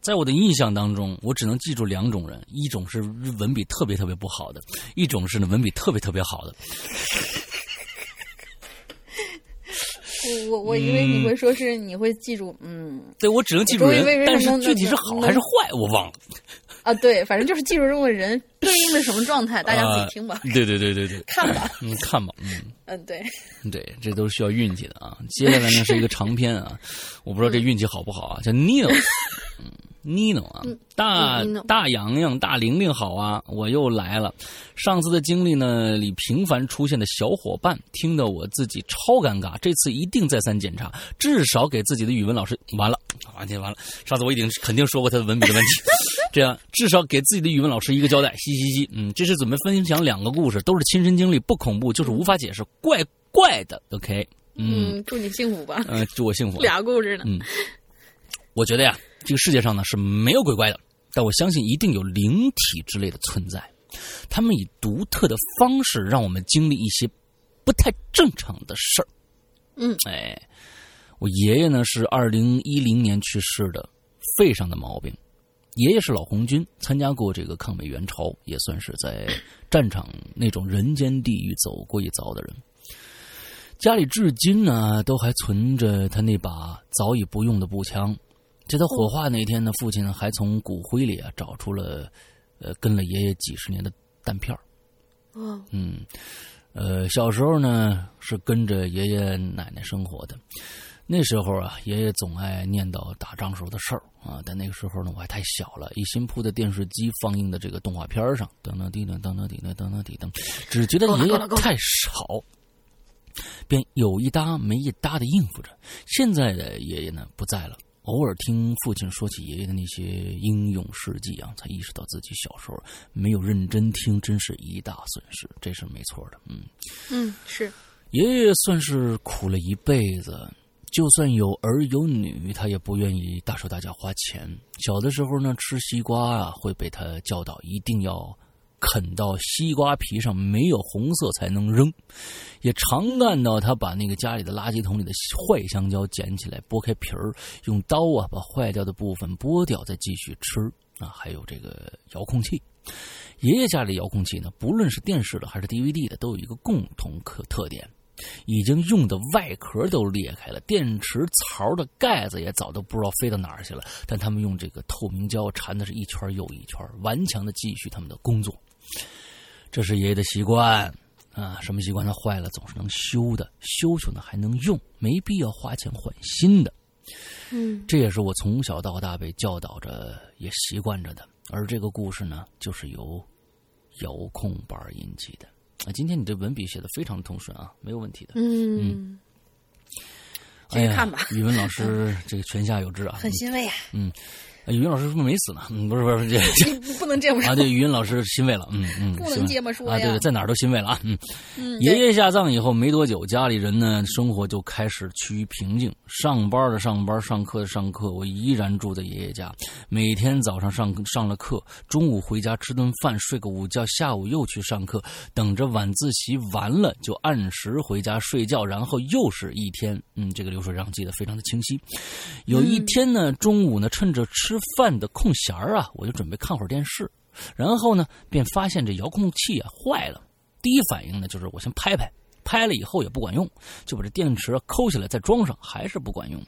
[SPEAKER 2] 在我的印象当中，我只能记住两种人，一种是文笔特别特别不好的，一种是呢文笔特别特别好的。
[SPEAKER 3] 我我我以为你会说是你会记住，嗯
[SPEAKER 2] 对我只能记住人，但是具体是好还是坏我忘了。
[SPEAKER 3] 啊，对，反正就是记住这个人对应的什么状态，大家自己听吧，
[SPEAKER 2] 啊对对对对对，
[SPEAKER 3] 看吧。
[SPEAKER 2] 嗯，看吧，嗯。
[SPEAKER 3] 嗯，对，
[SPEAKER 2] 对，这都是需要运气的啊。接下来呢是一个长篇啊，我不知道这运气好不好啊，叫 Nino，嗯 ，Nino 啊，大大洋洋、大玲玲好啊，我又来了。上次的经历呢里频繁出现的小伙伴，听得我自己超尴尬，这次一定再三检查，至少给自己的语文老师完了，完全完了。上次我已经肯定说过他的文笔的问题，这样至少给自己的语文老师一个交代。嘻嘻嘻，嗯，这是准备分享两个故事，都是亲身经历，不恐怖，就是无法解释，怪怪的。OK，嗯
[SPEAKER 3] 嗯，祝你幸福吧。
[SPEAKER 2] 呃，祝我幸福啊。
[SPEAKER 3] 俩故事呢，
[SPEAKER 2] 嗯我觉得呀，这个世界上呢是没有鬼怪的，但我相信一定有灵体之类的存在，他们以独特的方式让我们经历一些不太正常的事儿。
[SPEAKER 3] 嗯，
[SPEAKER 2] 哎，我爷爷呢是二零一零年去世的，肺上的毛病。爷爷是老红军，参加过这个抗美援朝，也算是在战场那种人间地狱走过一遭的人。家里至今呢都还存着他那把早已不用的步枪。在他火化那天呢，父亲还从骨灰里啊找出了，呃，跟了爷爷几十年的弹片
[SPEAKER 3] 哦，
[SPEAKER 2] 嗯，呃，小时候呢是跟着爷爷奶奶生活的。那时候啊，爷爷总爱念叨打仗时候的事儿啊。但那个时候呢，我还太小了，一心扑在电视机放映的这个动画片上，噔噔滴噔，噔噔滴噔，噔噔滴噔，只觉得爷爷太少，便有一搭没一搭的应付着。现在的爷爷呢不在了，偶尔听父亲说起爷爷的那些英勇事迹啊，才意识到自己小时候没有认真听，真是一大损失。这是没错的，嗯
[SPEAKER 3] 嗯，是
[SPEAKER 2] 爷爷算是苦了一辈子。就算有儿有女，他也不愿意大手大脚花钱。小的时候呢，吃西瓜啊，会被他教导一定要啃到西瓜皮上没有红色才能扔。也常看到他把那个家里的垃圾桶里的坏香蕉捡起来，剥开皮儿，用刀啊把坏掉的部分剥掉，再继续吃啊。还有这个遥控器，爷爷家里遥控器呢，不论是电视的还是 DVD 的，都有一个共同特特点。已经用的外壳都裂开了，电池槽的盖子也早都不知道飞到哪儿去了。但他们用这个透明胶缠的是一圈又一圈，顽强的继续他们的工作。这是爷爷的习惯啊，什么习惯？它坏了总是能修的，修修呢还能用，没必要花钱换新的。
[SPEAKER 3] 嗯，
[SPEAKER 2] 这也是我从小到大被教导着，也习惯着的。而这个故事呢，就是由遥控板引起的。啊，今天你这文笔写的非常通顺啊，没有问题的。
[SPEAKER 3] 嗯，继续看吧。
[SPEAKER 2] 语文老师这个泉下有知啊，
[SPEAKER 3] 很欣慰啊。
[SPEAKER 2] 嗯。语文老师是不是没死呢？嗯，不是不是，这
[SPEAKER 3] 不能这么说
[SPEAKER 2] 啊。对，语文老师欣慰了，嗯嗯，
[SPEAKER 3] 不能这么说
[SPEAKER 2] 啊。对对，在哪儿都欣慰了啊。嗯嗯。爷爷下葬以后没多久，家里人呢生活就开始趋于平静。上班的上班，上课的上课，我依然住在爷爷家。每天早上上上了课，中午回家吃顿饭，睡个午觉，下午又去上课，等着晚自习完了就按时回家睡觉，然后又是一天。嗯，这个流水账记得非常的清晰。有一天呢，中午呢，趁着吃。饭的空闲儿啊，我就准备看会儿电视，然后呢，便发现这遥控器啊坏了。第一反应呢，就是我先拍拍，拍了以后也不管用，就把这电池抠下来再装上，还是不管用。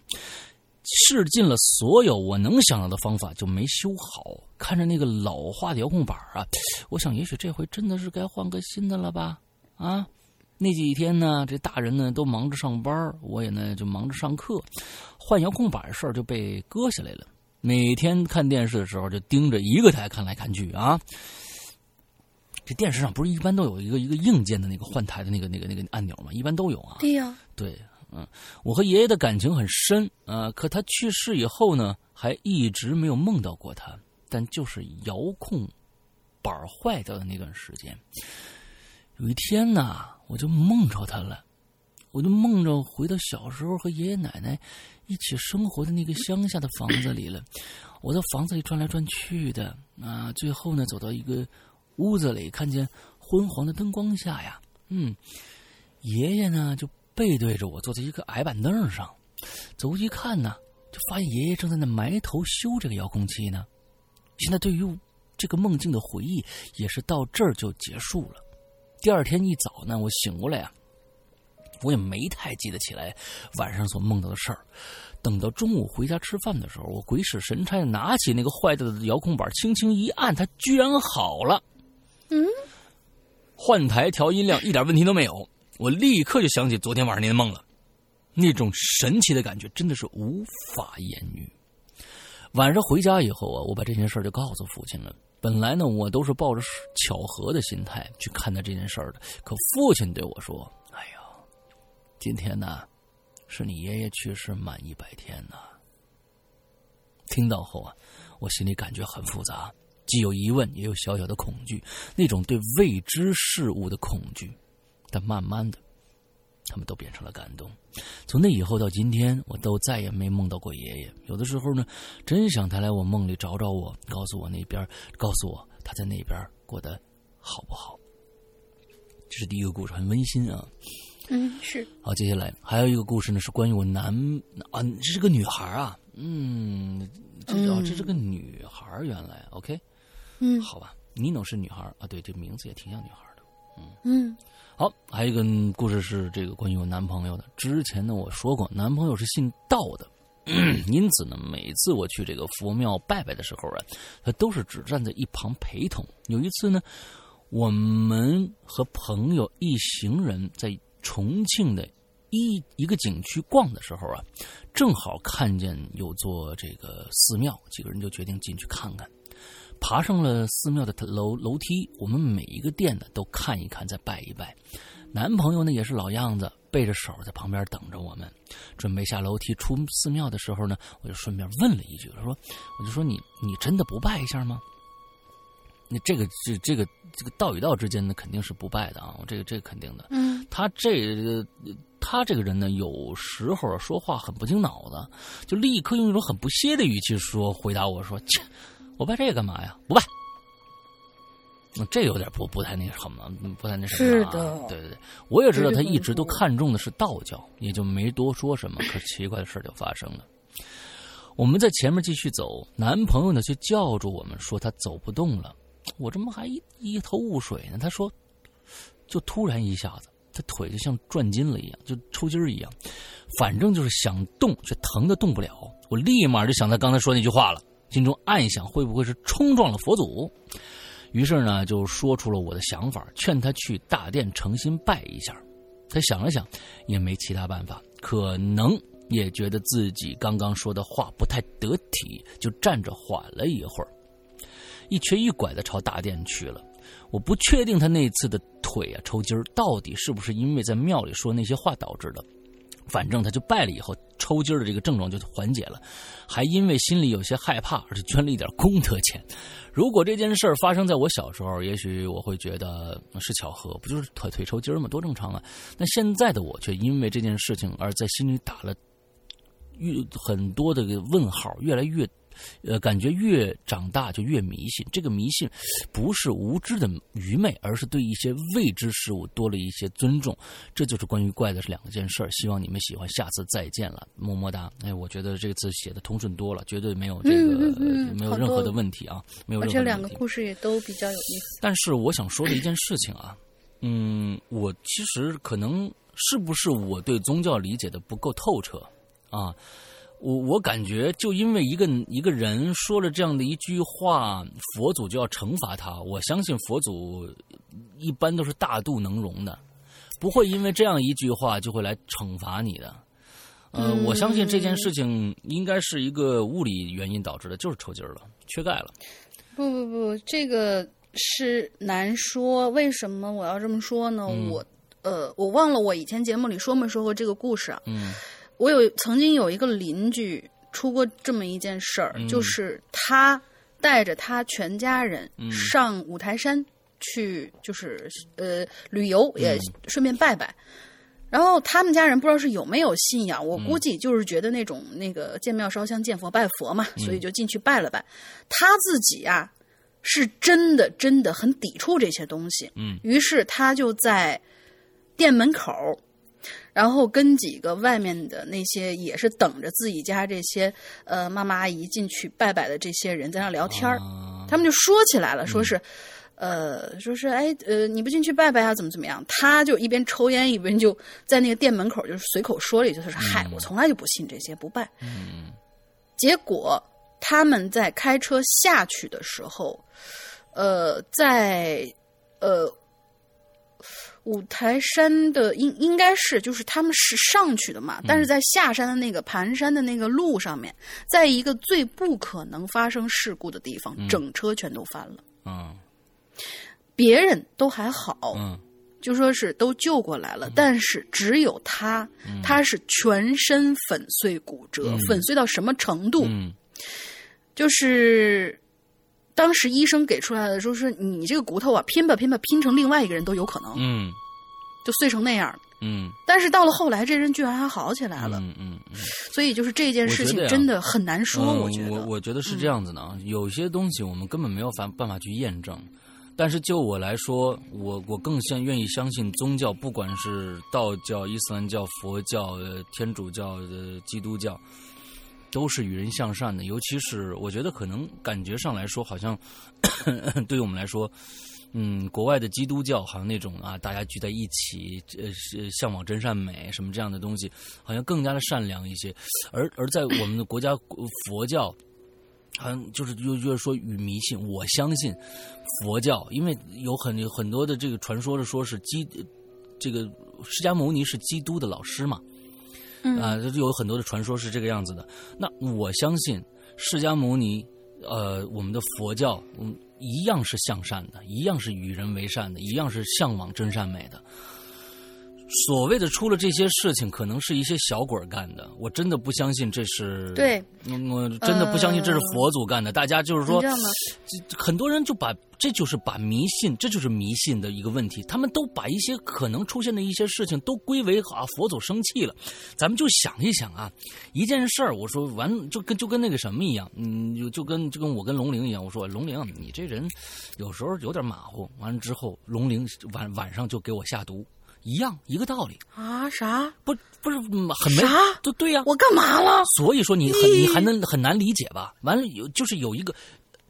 [SPEAKER 2] 试尽了所有我能想到的方法，就没修好。看着那个老化的遥控板啊，我想也许这回真的是该换个新的了吧？啊，那几天呢，这大人呢都忙着上班，我也呢就忙着上课，换遥控板的事儿就被搁下来了。每天看电视的时候，就盯着一个台看来看去啊。这电视上不是一般都有一个一个硬件的那个换台的那个那个那个按钮吗？一般都有啊。
[SPEAKER 3] 对呀。
[SPEAKER 2] 对，嗯，我和爷爷的感情很深啊。可他去世以后呢，还一直没有梦到过他。但就是遥控板坏掉的那段时间，有一天呢，我就梦着他了。我就梦着回到小时候和爷爷奶奶一起生活的那个乡下的房子里了。我在房子里转来转去的啊，最后呢走到一个屋子里，看见昏黄的灯光下呀，嗯，爷爷呢就背对着我坐在一个矮板凳上，走过去看呢，就发现爷爷正在那埋头修这个遥控器呢。现在对于这个梦境的回忆也是到这儿就结束了。第二天一早呢，我醒过来呀。我也没太记得起来晚上所梦到的事儿。等到中午回家吃饭的时候，我鬼使神差的拿起那个坏掉的遥控板，轻轻一按，它居然好了。
[SPEAKER 3] 嗯，
[SPEAKER 2] 换台调音量一点问题都没有。我立刻就想起昨天晚上那个梦了，那种神奇的感觉真的是无法言喻。晚上回家以后啊，我把这件事就告诉父亲了。本来呢，我都是抱着巧合的心态去看待这件事的，可父亲对我说。今天呢，是你爷爷去世满一百天呢。听到后啊，我心里感觉很复杂，既有疑问，也有小小的恐惧，那种对未知事物的恐惧。但慢慢的，他们都变成了感动。从那以后到今天，我都再也没梦到过爷爷。有的时候呢，真想他来我梦里找找我，告诉我那边，告诉我他在那边过得好不好。这是第一个故事，很温馨啊。
[SPEAKER 3] 嗯，是。
[SPEAKER 2] 好，接下来还有一个故事呢，是关于我男啊，这是个女孩啊。嗯，这哦，这是个女孩，原来 OK。
[SPEAKER 3] 嗯，
[SPEAKER 2] 好吧，妮诺是女孩啊，对，这名字也挺像女孩的。嗯
[SPEAKER 3] 嗯。
[SPEAKER 2] 好，还有一个故事是这个关于我男朋友的。之前呢，我说过，男朋友是信道的，因此呢，每次我去这个佛庙拜拜的时候啊，他都是只站在一旁陪同。有一次呢，我们和朋友一行人在重庆的一一个景区逛的时候啊，正好看见有座这个寺庙，几个人就决定进去看看。爬上了寺庙的楼楼梯，我们每一个店呢都看一看，再拜一拜。男朋友呢也是老样子，背着手在旁边等着我们。准备下楼梯出寺庙的时候呢，我就顺便问了一句：“说，我就说你你真的不拜一下吗？”那这个这这个这个道与道之间呢，肯定是不拜的啊，这个这个肯定的。
[SPEAKER 3] 嗯，
[SPEAKER 2] 他这他这个人呢，有时候说话很不经脑子，就立刻用一种很不屑的语气说回答我说：“切。”我拜这个干嘛呀？不拜，那这有点不不太那什么，不太那什么。
[SPEAKER 3] 是的，
[SPEAKER 2] 对对对，我也知道他一直都看重的是道教，也就没多说什么。可奇怪的事就发生了，我们在前面继续走，男朋友呢就叫住我们说他走不动了。我这么还一一头雾水呢？他说，就突然一下子，他腿就像转筋了一样，就抽筋儿一样，反正就是想动却疼的动不了。我立马就想他刚才说那句话了。心中暗想，会不会是冲撞了佛祖？于是呢，就说出了我的想法，劝他去大殿诚心拜一下。他想了想，也没其他办法，可能也觉得自己刚刚说的话不太得体，就站着缓了一会儿，一瘸一拐的朝大殿去了。我不确定他那次的腿啊抽筋儿，到底是不是因为在庙里说那些话导致的。反正他就拜了以后，抽筋的这个症状就缓解了，还因为心里有些害怕而捐了一点功德钱。如果这件事儿发生在我小时候，也许我会觉得是巧合，不就是腿腿抽筋吗？多正常啊！那现在的我却因为这件事情而在心里打了越很多的问号，越来越。呃，感觉越长大就越迷信。这个迷信不是无知的愚昧，而是对一些未知事物多了一些尊重。这就是关于怪的是两件事儿。希望你们喜欢，下次再见了，么么哒。哎，我觉得这个字写的通顺多了，绝对没有这个没有任何的问题啊，没有任何问题。
[SPEAKER 3] 而且两个故事也都比较有意思。
[SPEAKER 2] 但是我想说的一件事情啊，嗯，我其实可能是不是我对宗教理解的不够透彻啊？我我感觉，就因为一个一个人说了这样的一句话，佛祖就要惩罚他。我相信佛祖一般都是大度能容的，不会因为这样一句话就会来惩罚你的。呃，我相信这件事情应该是一个物理原因导致的，就是抽筋了，缺钙了。
[SPEAKER 3] 不不不，这个是难说。为什么我要这么说呢？我呃，我忘了我以前节目里说没说过这个故事啊。
[SPEAKER 2] 嗯。
[SPEAKER 3] 我有曾经有一个邻居出过这么一件事儿，就是他带着他全家人上五台山去，就是呃旅游，也顺便拜拜。然后他们家人不知道是有没有信仰，我估计就是觉得那种那个见庙烧香见佛拜佛嘛，所以就进去拜了拜。他自己啊是真的真的很抵触这些东西，
[SPEAKER 2] 嗯，
[SPEAKER 3] 于是他就在店门口。然后跟几个外面的那些也是等着自己家这些呃妈妈阿姨进去拜拜的这些人在那聊天他们就说起来了，说是，呃，说是哎呃你不进去拜拜啊怎么怎么样？他就一边抽烟一边就在那个店门口就是随口说了一句，他说嗨，我从来就不信这些，不拜。结果他们在开车下去的时候，呃，在呃。五台山的应应该是就是他们是上去的嘛，但是在下山的那个盘山的那个路上面，在一个最不可能发生事故的地方，整车全都翻了。
[SPEAKER 2] 嗯，
[SPEAKER 3] 别人都还好，
[SPEAKER 2] 嗯，
[SPEAKER 3] 就说是都救过来了，但是只有他，他是全身粉碎骨折，粉碎到什么程度？
[SPEAKER 2] 嗯，
[SPEAKER 3] 就是。当时医生给出来的说是你这个骨头啊，拼吧拼吧拼成另外一个人都有可能。
[SPEAKER 2] 嗯，
[SPEAKER 3] 就碎成那样。
[SPEAKER 2] 嗯，
[SPEAKER 3] 但是到了后来，这人居然还好起来了。
[SPEAKER 2] 嗯嗯嗯。
[SPEAKER 3] 所以就是这件事情真的很难说。
[SPEAKER 2] 我
[SPEAKER 3] 觉得，
[SPEAKER 2] 我我觉得是这样子的啊，有些东西我们根本没有办办法去验证。但是就我来说，我我更相愿意相信宗教，不管是道教、伊斯兰教、佛教、天主教、基督教，都是与人向善的。尤其是我觉得，可能感觉上来说，好像 对于我们来说。嗯，国外的基督教好像那种啊，大家聚在一起，呃，是向往真善美什么这样的东西，好像更加的善良一些。而而在我们的国家佛教，好像就是又就是说与迷信。我相信佛教，因为有很很多的这个传说的说是基这个释迦牟尼是基督的老师嘛，啊，有很多的传说是这个样子的。那我相信释迦牟尼，呃，我们的佛教，嗯。一样是向善的，一样是与人为善的，一样是向往真善美的。所谓的出了这些事情，可能是一些小鬼干的。我真的不相信这是
[SPEAKER 3] 对，
[SPEAKER 2] 我真的不相信这是佛祖干的。大家就是说，
[SPEAKER 3] 这
[SPEAKER 2] 很多人就把这就是把迷信，这就是迷信的一个问题。他们都把一些可能出现的一些事情都归为啊佛祖生气了。咱们就想一想啊，一件事儿，我说完就跟就跟那个什么一样，嗯，就就跟就跟我跟龙陵一样，我说龙陵，你这人有时候有点马虎。完了之后，龙陵晚晚上就给我下毒。一样一个道理
[SPEAKER 3] 啊？啥？
[SPEAKER 2] 不不是很没
[SPEAKER 3] 啥？
[SPEAKER 2] 对对呀，
[SPEAKER 3] 我干嘛了？
[SPEAKER 2] 所以说你很你还能很难理解吧？完了有就是有一个。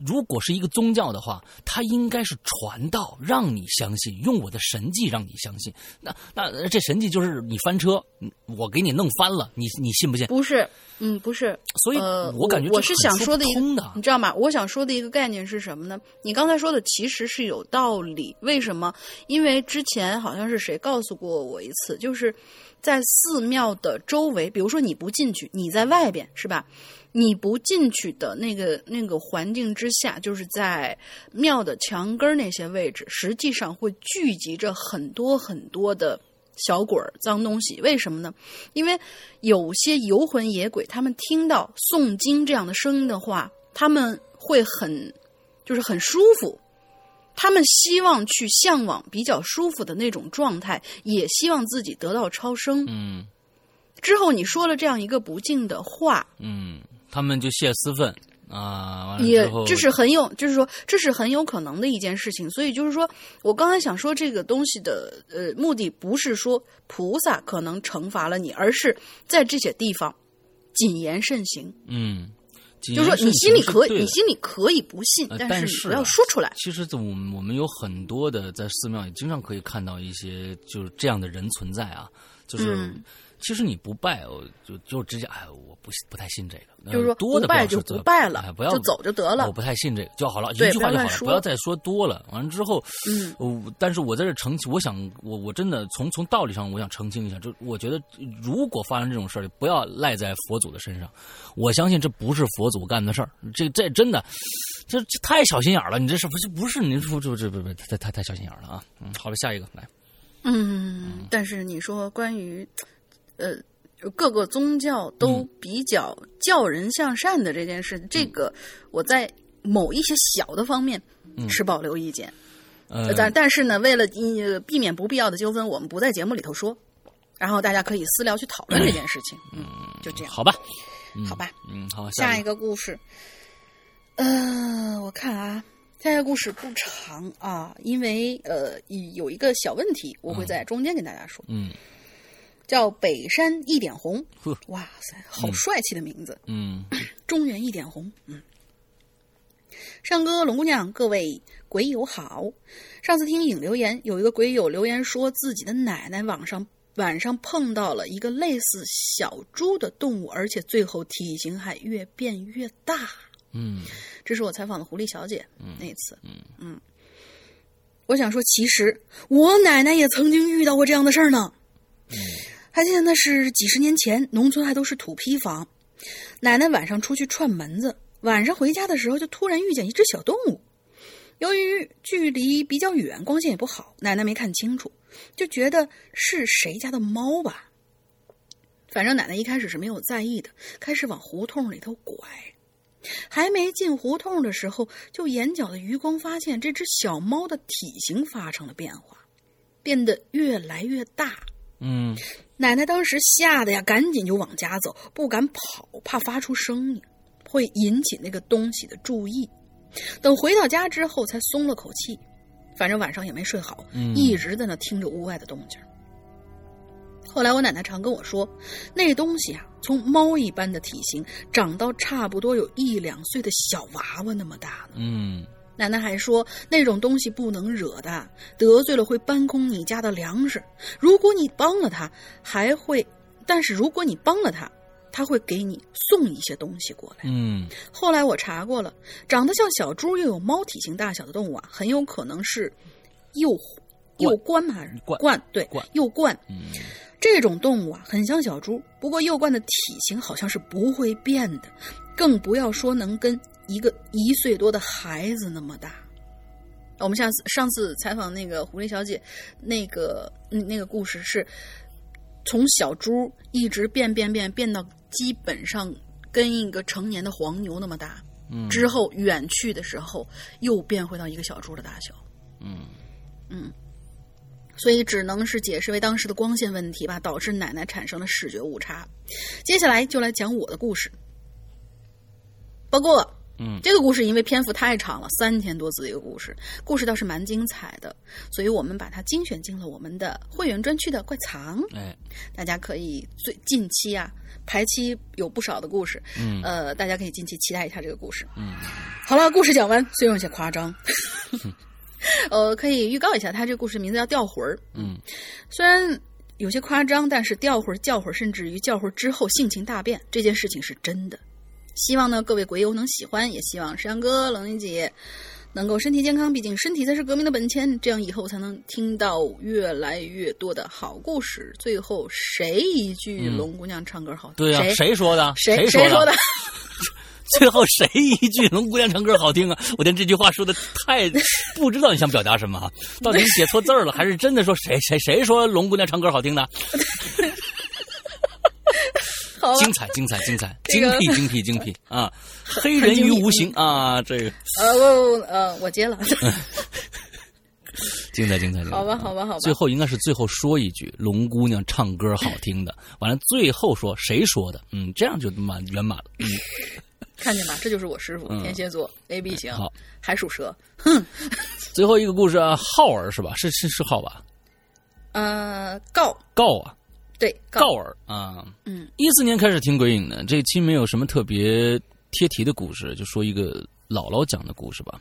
[SPEAKER 2] 如果是一个宗教的话，它应该是传道，让你相信，用我的神迹让你相信。那那这神迹就是你翻车，我给你弄翻了，你你信不信？
[SPEAKER 3] 不是，嗯，不是。
[SPEAKER 2] 所以，
[SPEAKER 3] 我
[SPEAKER 2] 感觉
[SPEAKER 3] 我是想说的一个，
[SPEAKER 2] 你
[SPEAKER 3] 知道吗？我想说的一个概念是什么呢？你刚才说的其实是有道理。为什么？因为之前好像是谁告诉过我一次，就是在寺庙的周围，比如说你不进去，你在外边，是吧？你不进去的那个那个环境之下，就是在庙的墙根那些位置，实际上会聚集着很多很多的小鬼儿、脏东西。为什么呢？因为有些游魂野鬼，他们听到诵经这样的声音的话，他们会很就是很舒服，他们希望去向往比较舒服的那种状态，也希望自己得到超生。
[SPEAKER 2] 嗯，
[SPEAKER 3] 之后你说了这样一个不敬的话，
[SPEAKER 2] 嗯。他们就泄私愤啊，
[SPEAKER 3] 也这是很有，就是说这是很有可能的一件事情。所以就是说我刚才想说这个东西的呃目的不是说菩萨可能惩罚了你，而是在这些地方谨言慎行。
[SPEAKER 2] 嗯，
[SPEAKER 3] 就是说你心里可以，你心里可以不信，
[SPEAKER 2] 但
[SPEAKER 3] 是不要说出来。
[SPEAKER 2] 其实，我们我们有很多的在寺庙也经常可以看到一些就是这样的人存在啊，就是。其实你不拜，我就就直接哎，我不不太信这个。
[SPEAKER 3] 就是说
[SPEAKER 2] 多的
[SPEAKER 3] 不拜就不拜了，哎
[SPEAKER 2] 不要
[SPEAKER 3] 就走就得了。
[SPEAKER 2] 我不太信这个就好了，一句话就好了，
[SPEAKER 3] 不
[SPEAKER 2] 要再说多了。完了之后，
[SPEAKER 3] 嗯，
[SPEAKER 2] 但是我在这澄清，我想我我真的从从道理上，我想澄清一下，就我觉得如果发生这种事儿，不要赖在佛祖的身上。我相信这不是佛祖干的事儿，这这真的，这这太小心眼了。你这是不是不是？您说这这不不太太太小心眼了啊？嗯，好了，下一个来。
[SPEAKER 3] 嗯，但是你说关于呃。各个宗教都比较教人向善的这件事，这个我在某一些小的方面持保留意见。
[SPEAKER 2] 呃，
[SPEAKER 3] 但但是呢，为了避免不必要的纠纷，我们不在节目里头说。然后大家可以私聊去讨论这件事情。嗯，就这样。
[SPEAKER 2] 好吧，
[SPEAKER 3] 好吧。
[SPEAKER 2] 嗯，好。
[SPEAKER 3] 下一个故事，呃，我看啊，下一个故事不长啊，因为呃有一个小问题，我会在中间跟大家说。
[SPEAKER 2] 嗯。
[SPEAKER 3] 叫北山一点红，哇塞，好帅气的名字。
[SPEAKER 2] 嗯，
[SPEAKER 3] 中原一点红。嗯，上哥、龙姑娘，各位鬼友好。上次听影留言，有一个鬼友留言说自己的奶奶晚上晚上碰到了一个类似小猪的动物，而且最后体型还越变越大。
[SPEAKER 2] 嗯，
[SPEAKER 3] 这是我采访的狐狸小姐那次。
[SPEAKER 2] 嗯
[SPEAKER 3] 嗯，我想说，其实我奶奶也曾经遇到过这样的事儿呢。
[SPEAKER 2] 嗯。
[SPEAKER 3] 还记得那是几十年前，农村还都是土坯房。奶奶晚上出去串门子，晚上回家的时候就突然遇见一只小动物。由于距离比较远，光线也不好，奶奶没看清楚，就觉得是谁家的猫吧。反正奶奶一开始是没有在意的，开始往胡同里头拐。还没进胡同的时候，就眼角的余光发现这只小猫的体型发生了变化。变得越来越大。
[SPEAKER 2] 嗯
[SPEAKER 3] 奶奶当时吓得呀，赶紧就往家走，不敢跑，怕发出声音会引起那个东西的注意。等回到家之后，才松了口气。反正晚上也没睡好，
[SPEAKER 2] 嗯
[SPEAKER 3] 一直在那听着屋外的动静。后来我奶奶常跟我说，那东西啊，从猫一般的体型长到差不多有一两岁的小娃娃那么大呢。
[SPEAKER 2] 嗯
[SPEAKER 3] 奶奶还说，那种东西不能惹的，得罪了会搬空你家的粮食。如果你帮了他，还会，但是如果你帮了他，他会给你送一些东西过来。
[SPEAKER 2] 嗯
[SPEAKER 3] 后来我查过了，长得像小猪又有猫体型大小的动物啊，很有可能是幼幼冠吗？还是
[SPEAKER 2] 鹳
[SPEAKER 3] 鹳？对
[SPEAKER 2] 鹳，
[SPEAKER 3] 幼冠。
[SPEAKER 2] 嗯
[SPEAKER 3] 这种动物啊，很像小猪，不过幼鹳的体型好像是不会变的，更不要说能跟一个一岁多的孩子那么大。我们下次上次采访那个狐狸小姐，那个嗯那个故事是从小猪一直变变变变到基本上跟一个成年的黄牛那么大，
[SPEAKER 2] 嗯
[SPEAKER 3] 之后远去的时候又变回到一个小猪的大小。
[SPEAKER 2] 嗯嗯
[SPEAKER 3] 所以只能是解释为当时的光线问题吧，导致奶奶产生了视觉误差。接下来就来讲我的故事。不过，
[SPEAKER 2] 嗯
[SPEAKER 3] 这个故事因为篇幅太长了，三千多字一个故事，故事倒是蛮精彩的，所以我们把它精选进了我们的会员专区的怪藏。
[SPEAKER 2] 哎
[SPEAKER 3] 大家可以最近期啊，排期有不少的故事，
[SPEAKER 2] 嗯
[SPEAKER 3] 呃，大家可以近期期待一下这个故事。
[SPEAKER 2] 嗯
[SPEAKER 3] 好了，故事讲完，虽然有些夸张，呃，可以预告一下，他这个故事名字叫《吊魂儿》。
[SPEAKER 2] 嗯
[SPEAKER 3] 虽然有些夸张，但是吊魂儿、叫魂儿，甚至于叫魂儿之后性情大变，这件事情是真的。希望呢各位鬼友能喜欢，也希望石阳哥、冷云姐能够身体健康，毕竟身体才是革命的本钱，这样以后才能听到越来越多的好故事。最后谁一句
[SPEAKER 2] 嗯
[SPEAKER 3] 龙姑娘唱歌好听？
[SPEAKER 2] 对呀、
[SPEAKER 3] 谁
[SPEAKER 2] 谁说的？
[SPEAKER 3] 谁
[SPEAKER 2] 谁
[SPEAKER 3] 说的？
[SPEAKER 2] 最后谁一句“龙姑娘唱歌好听啊”？我天，这句话说的太不知道你想表达什么啊？到底是写错字了，还是真的说谁谁谁说龙姑娘唱歌好听的？
[SPEAKER 3] 好
[SPEAKER 2] 精彩，精彩，精彩，精辟，精辟，精辟啊！黑人于无形啊，这个
[SPEAKER 3] 呃，我呃，我接了。
[SPEAKER 2] 精彩，精彩，精彩。
[SPEAKER 3] 好吧，好吧，好吧。
[SPEAKER 2] 最后应该是最后说一句“龙姑娘唱歌好听的”，完了最后说谁说的？嗯，这样就满圆满了。嗯，
[SPEAKER 3] 看见吧，这就是我师傅，
[SPEAKER 2] 嗯
[SPEAKER 3] 天蝎座，A B 型，
[SPEAKER 2] 好，
[SPEAKER 3] 还属蛇。
[SPEAKER 2] 最后一个故事啊，浩儿是吧？是是是浩吧？
[SPEAKER 3] 呃，告
[SPEAKER 2] 告啊，
[SPEAKER 3] 对
[SPEAKER 2] 告尔啊，
[SPEAKER 3] 嗯，
[SPEAKER 2] 一四年开始听鬼影的，这期没有什么特别贴题的故事，就说一个姥姥讲的故事吧。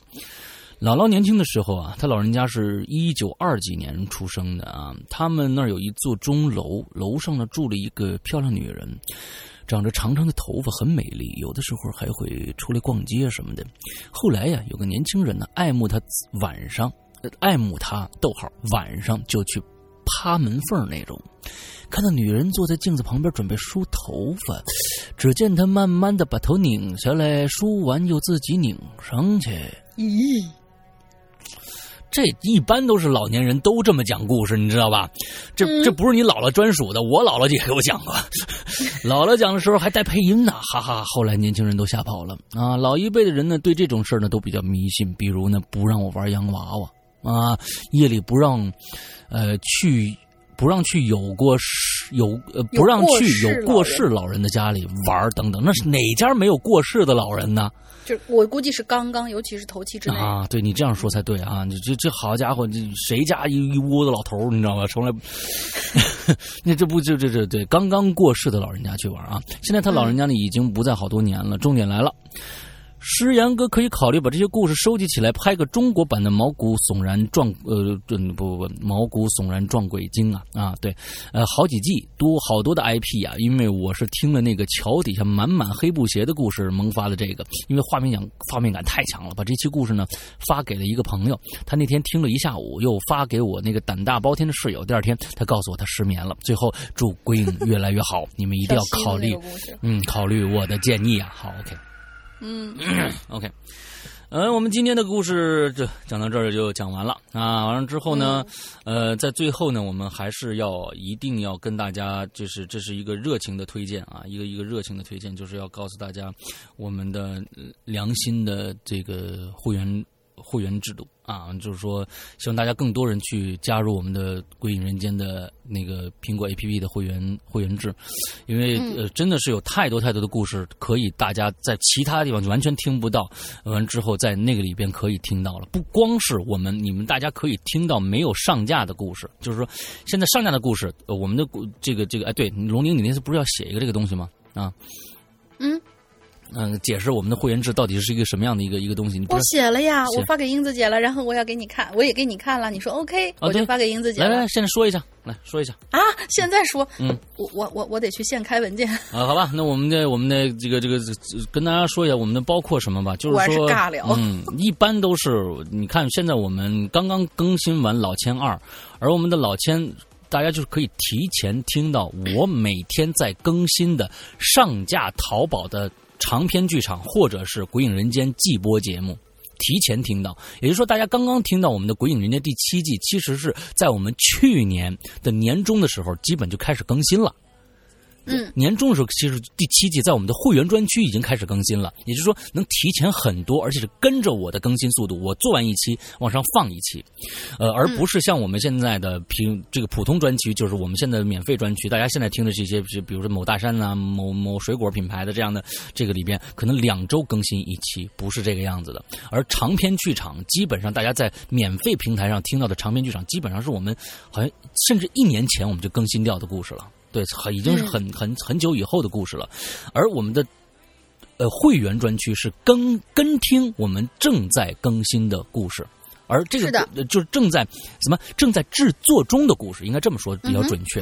[SPEAKER 2] 姥姥年轻的时候啊，她老人家是一九二几年出生的啊，他们那儿有一座钟楼，楼上呢住了一个漂亮女人，长着长长的头发，很美丽，有的时候还会出来逛街什么的。后来呀，有个年轻人呢爱慕她，晚上呃爱慕她，逗号晚上就去趴门缝那种。看到女人坐在镜子旁边准备梳头发，只见她慢慢的把头拧下来，梳完又自己拧上去。
[SPEAKER 3] 咦，
[SPEAKER 2] 这一般都是老年人都这么讲故事，你知道吧？这
[SPEAKER 3] 嗯
[SPEAKER 2] 这不是你姥姥专属的，我姥姥也给我讲过。姥姥讲的时候还带配音呢，哈哈。后来年轻人都吓跑了啊！老一辈的人呢，对这种事儿呢都比较迷信，比如呢不让我玩洋娃娃啊，夜里不让，呃去。不让去有过世有呃不让去有过世老人的家里玩儿等等，那是哪家没有过世的老人呢？
[SPEAKER 3] 就我估计是刚刚，尤其是头七之内。
[SPEAKER 2] 啊，对你这样说才对啊！你这这好家伙，这谁家一一窝子老头儿，你知道吧？从来，那这不就这这对刚刚过世的老人家去玩啊？现在他老人家呢已经不在好多年了。重点来了。诗阳哥可以考虑把这些故事收集起来，拍个中国版的毛骨悚然撞呃，不不不，毛骨悚然撞鬼经啊啊，对，呃，好几季多好多的 IP 啊，因为我是听了那个桥底下满满黑布鞋的故事，萌发了这个，因为画面感画面感太强了，把这期故事呢发给了一个朋友，他那天听了一下午，又发给我那个胆大包天的室友，第二天他告诉我他失眠了，最后祝鬼影越来越好，你们一定要考虑，嗯，考虑我的建议啊，好，OK。
[SPEAKER 3] 嗯
[SPEAKER 2] ，OK，呃，我们今天的故事就讲到这儿就讲完了啊。完了之后呢，呃，在最后呢，我们还是要一定要跟大家，就是这是一个热情的推荐啊，一个一个热情的推荐，就是要告诉大家我们的呃良心的这个会员。会员制度啊，就是说希望大家更多人去加入我们的《鬼影人间》的那个苹果 APP 的会员会员制，因为呃真的是有太多太多的故事可以大家在其他地方完全听不到，完之后在那个里边可以听到了。不光是我们你们大家可以听到没有上架的故事，就是说现在上架的故事，我们的这个这个哎对，龙宁你那次不是要写一个这个东西吗？啊，
[SPEAKER 3] 嗯。
[SPEAKER 2] 嗯，解释我们的会员制到底是一个什么样的一个一个东西？你
[SPEAKER 3] 我写了呀，我发给英子姐了，然后我要给你看，我也给你看了，你说 OK，
[SPEAKER 2] 我
[SPEAKER 3] 就发给英子姐。
[SPEAKER 2] 来来，现在说一下，来说一下
[SPEAKER 3] 啊！现在说，
[SPEAKER 2] 嗯，
[SPEAKER 3] 我我我我得去现开文件
[SPEAKER 2] 啊。好吧，那我们的我们的这个这个跟大家说一下，我们的包括什么吧，就是说，
[SPEAKER 3] 尬聊。
[SPEAKER 2] 嗯，一般都是你看，现在我们刚刚更新完老千二，而我们的老千，大家就是可以提前听到我每天在更新的上架淘宝的。长篇剧场或者是《鬼影人间》季播节目，提前听到，也就是说，大家刚刚听到我们的《鬼影人间》第七季，其实是在我们去年的年终的时候，基本就开始更新了。
[SPEAKER 3] 嗯，
[SPEAKER 2] 年终的时候，其实第七季在我们的会员专区已经开始更新了，也就是说能提前很多，而且是跟着我的更新速度，我做完一期往上放一期，呃，而不是像我们现在的平这个普通专区，就是我们现在的免费专区，大家现在听的这些，就比如说某大山啊、某某水果品牌的这样的这个里边，可能两周更新一期，不是这个样子的。而长篇剧场，基本上大家在免费平台上听到的长篇剧场，基本上是我们好像甚至一年前我们就更新掉的故事了。对，很已经是很很很久以后的故事了，而我们的呃会员专区是跟跟听我们正在更新的故事，而这个就是正在什么正在制作中的故事，应该这么说比较准确。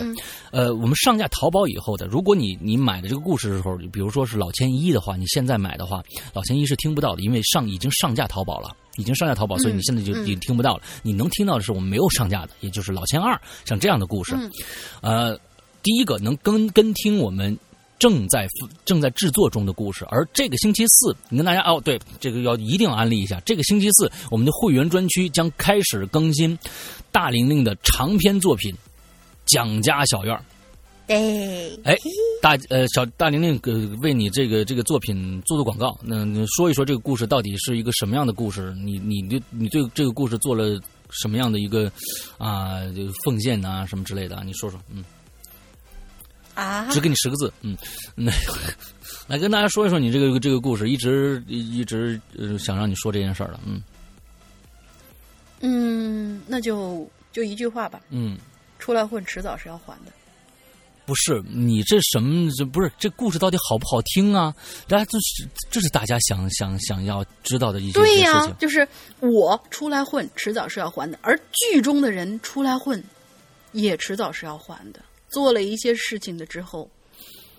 [SPEAKER 2] 呃，我们上架淘宝以后的，如果你你买的这个故事的时候，比如说是老千一的话，你现在买的话，老千一是听不到的，因为上已经上架淘宝了，已经上架淘宝，所以你现在就已经听不到了。你能听到的是我们没有上架的，也就是老千二像这样的故事，呃。第一个能跟跟听我们正在正在制作中的故事，而这个星期四，你跟大家哦，对，这个要一定要安利一下。这个星期四，我们的会员专区将开始更新大玲玲的长篇作品《蒋家小院》。
[SPEAKER 3] 对，
[SPEAKER 2] 哎，大呃小大玲玲呃为你这个这个作品做做广告，那说一说这个故事到底是一个什么样的故事？你你对你对这个故事做了什么样的一个啊奉献啊什么之类的？你说说，嗯。
[SPEAKER 3] 啊！
[SPEAKER 2] 只给你十个字，嗯，那来跟大家说一说你这个这个故事，一直一直呃想让你说这件事儿了，嗯
[SPEAKER 3] 嗯，那就就一句话吧，
[SPEAKER 2] 嗯，
[SPEAKER 3] 出来混迟早是要还的。
[SPEAKER 2] 不是你这什么？这不是这故事到底好不好听啊？大家这是这是大家想想想要知道的一些
[SPEAKER 3] 对
[SPEAKER 2] 呀，
[SPEAKER 3] 就是我出来混迟早是要还的，而剧中的人出来混也迟早是要还的。做了一些事情的之后，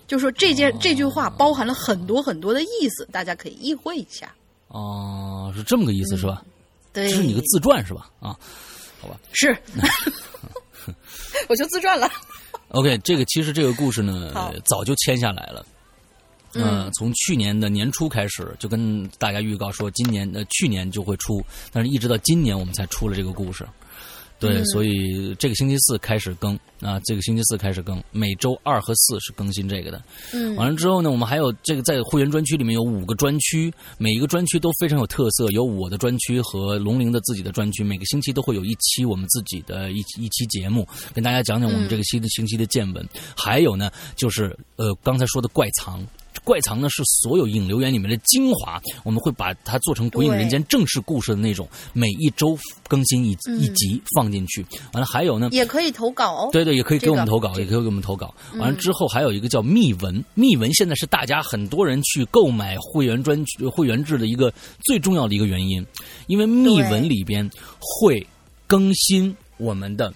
[SPEAKER 3] 就说这件这句话包含了很多很多的意思，大家可以意会一下。
[SPEAKER 2] 哦，是这么个意思是吧？
[SPEAKER 3] 对，
[SPEAKER 2] 这是你个自传是吧？啊，好吧，
[SPEAKER 3] 是，我就自传了。
[SPEAKER 2] OK，这个其实这个故事呢，早就签下来了。嗯，从去年的年初开始就跟大家预告说，今年呃去年就会出，但是一直到今年我们才出了这个故事。对，所以这个星期四开始更啊，这个星期四开始更，每周二和四是更新这个的。
[SPEAKER 3] 嗯，
[SPEAKER 2] 完了之后呢，我们还有这个在会员专区里面有五个专区，每一个专区都非常有特色，有我的专区和龙玲的自己的专区，每个星期都会有一期我们自己的一一期节目，跟大家讲讲我们这个星的星期的见闻。还有呢，就是呃刚才说的怪藏。怪藏呢是所有影留言里面的精华，我们会把它做成《鬼影人间》正式故事的那种，每一周更新一一集放进去。完了还有呢，
[SPEAKER 3] 也可以投稿哦。
[SPEAKER 2] 对对，也可以给我们投稿，也可以给我们投稿。完了之后还有一个叫密文，密文现在是大家很多人去购买会员专会员制的一个最重要的一个原因，因为密文里边会更新我们的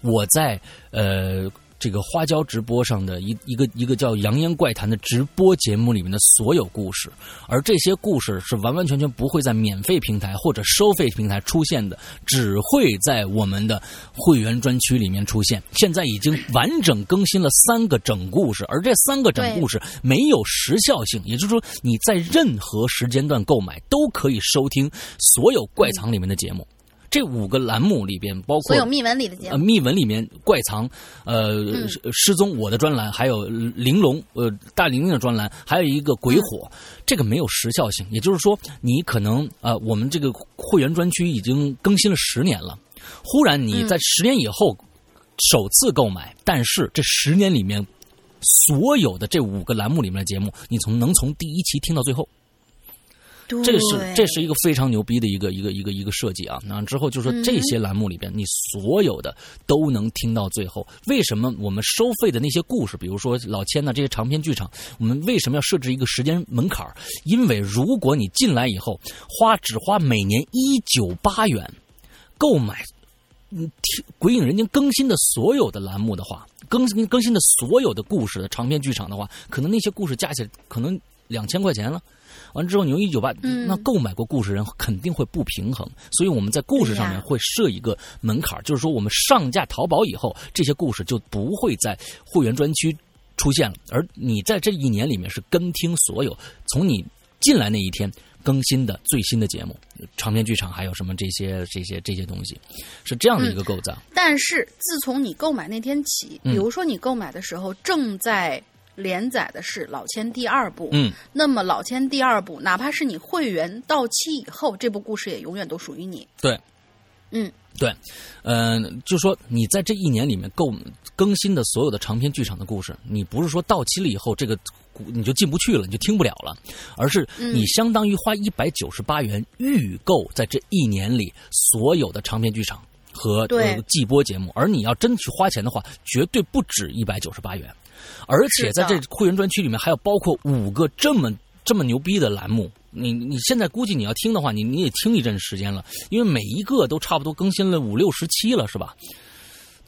[SPEAKER 2] 我在呃。这个花椒直播上的一一个一个叫《扬言怪谈》的直播节目里面的所有故事，而这些故事是完完全全不会在免费平台或者收费平台出现的，只会在我们的会员专区里面出现。现在已经完整更新了三个整故事，而这三个整故事没有时效性，也就是说你在任何时间段购买都可以收听所有怪藏里面的节目。这五个栏目里边，包括
[SPEAKER 3] 所有密文里的节目，呃
[SPEAKER 2] 密文里面怪藏，呃，失踪我的专栏，还有玲珑，呃，大玲玲的专栏，还有一个鬼火，这个没有时效性，也就是说，你可能呃，我们这个会员专区已经更新了十年了，忽然你在十年以后首次购买，但是这十年里面所有的这五个栏目里面的节目，你从能从第一期听到最后。这是这是一个非常牛逼的一个一个一个一个设计啊！那之后就说这些栏目里边，你所有的都能听到最后。为什么我们收费的那些故事，比如说老千呢这些长篇剧场，我们为什么要设置一个时间门槛因为如果你进来以后花只花每年一九八元购买嗯听鬼影人间更新的所有的栏目的话，更新更新的所有的故事的长篇剧场的话，可能那些故事加起来可能两千块钱了。完之后，你用一九八，那购买过故事人肯定会不平衡，所以我们在故事上面会设一个门槛，就是说我们上架淘宝以后，这些故事就不会在会员专区出现了，而你在这一年里面是跟听所有从你进来那一天更新的最新的节目，长篇剧场还有什么这些这些这些东西，是这样的一个构造。
[SPEAKER 3] 但是自从你购买那天起，比如说你购买的时候正在。连载的是老千第二部，
[SPEAKER 2] 嗯，
[SPEAKER 3] 那么老千第二部，哪怕是你会员到期以后，这部故事也永远都属于你。
[SPEAKER 2] 对，
[SPEAKER 3] 嗯，
[SPEAKER 2] 对，嗯，就说你在这一年里面购更新的所有的长篇剧场的故事，你不是说到期了以后这个你就进不去了，你就听不了了，而是你相当于花一百九十八元预购在这一年里所有的长篇剧场和季播节目，而你要真去花钱的话，绝对不止一百九十八元。而且在这会员专区里面，还有包括五个这么这么牛逼的栏目。你你现在估计你要听的话，你你也听一阵时间了，因为每一个都差不多更新了五六十期了，是吧？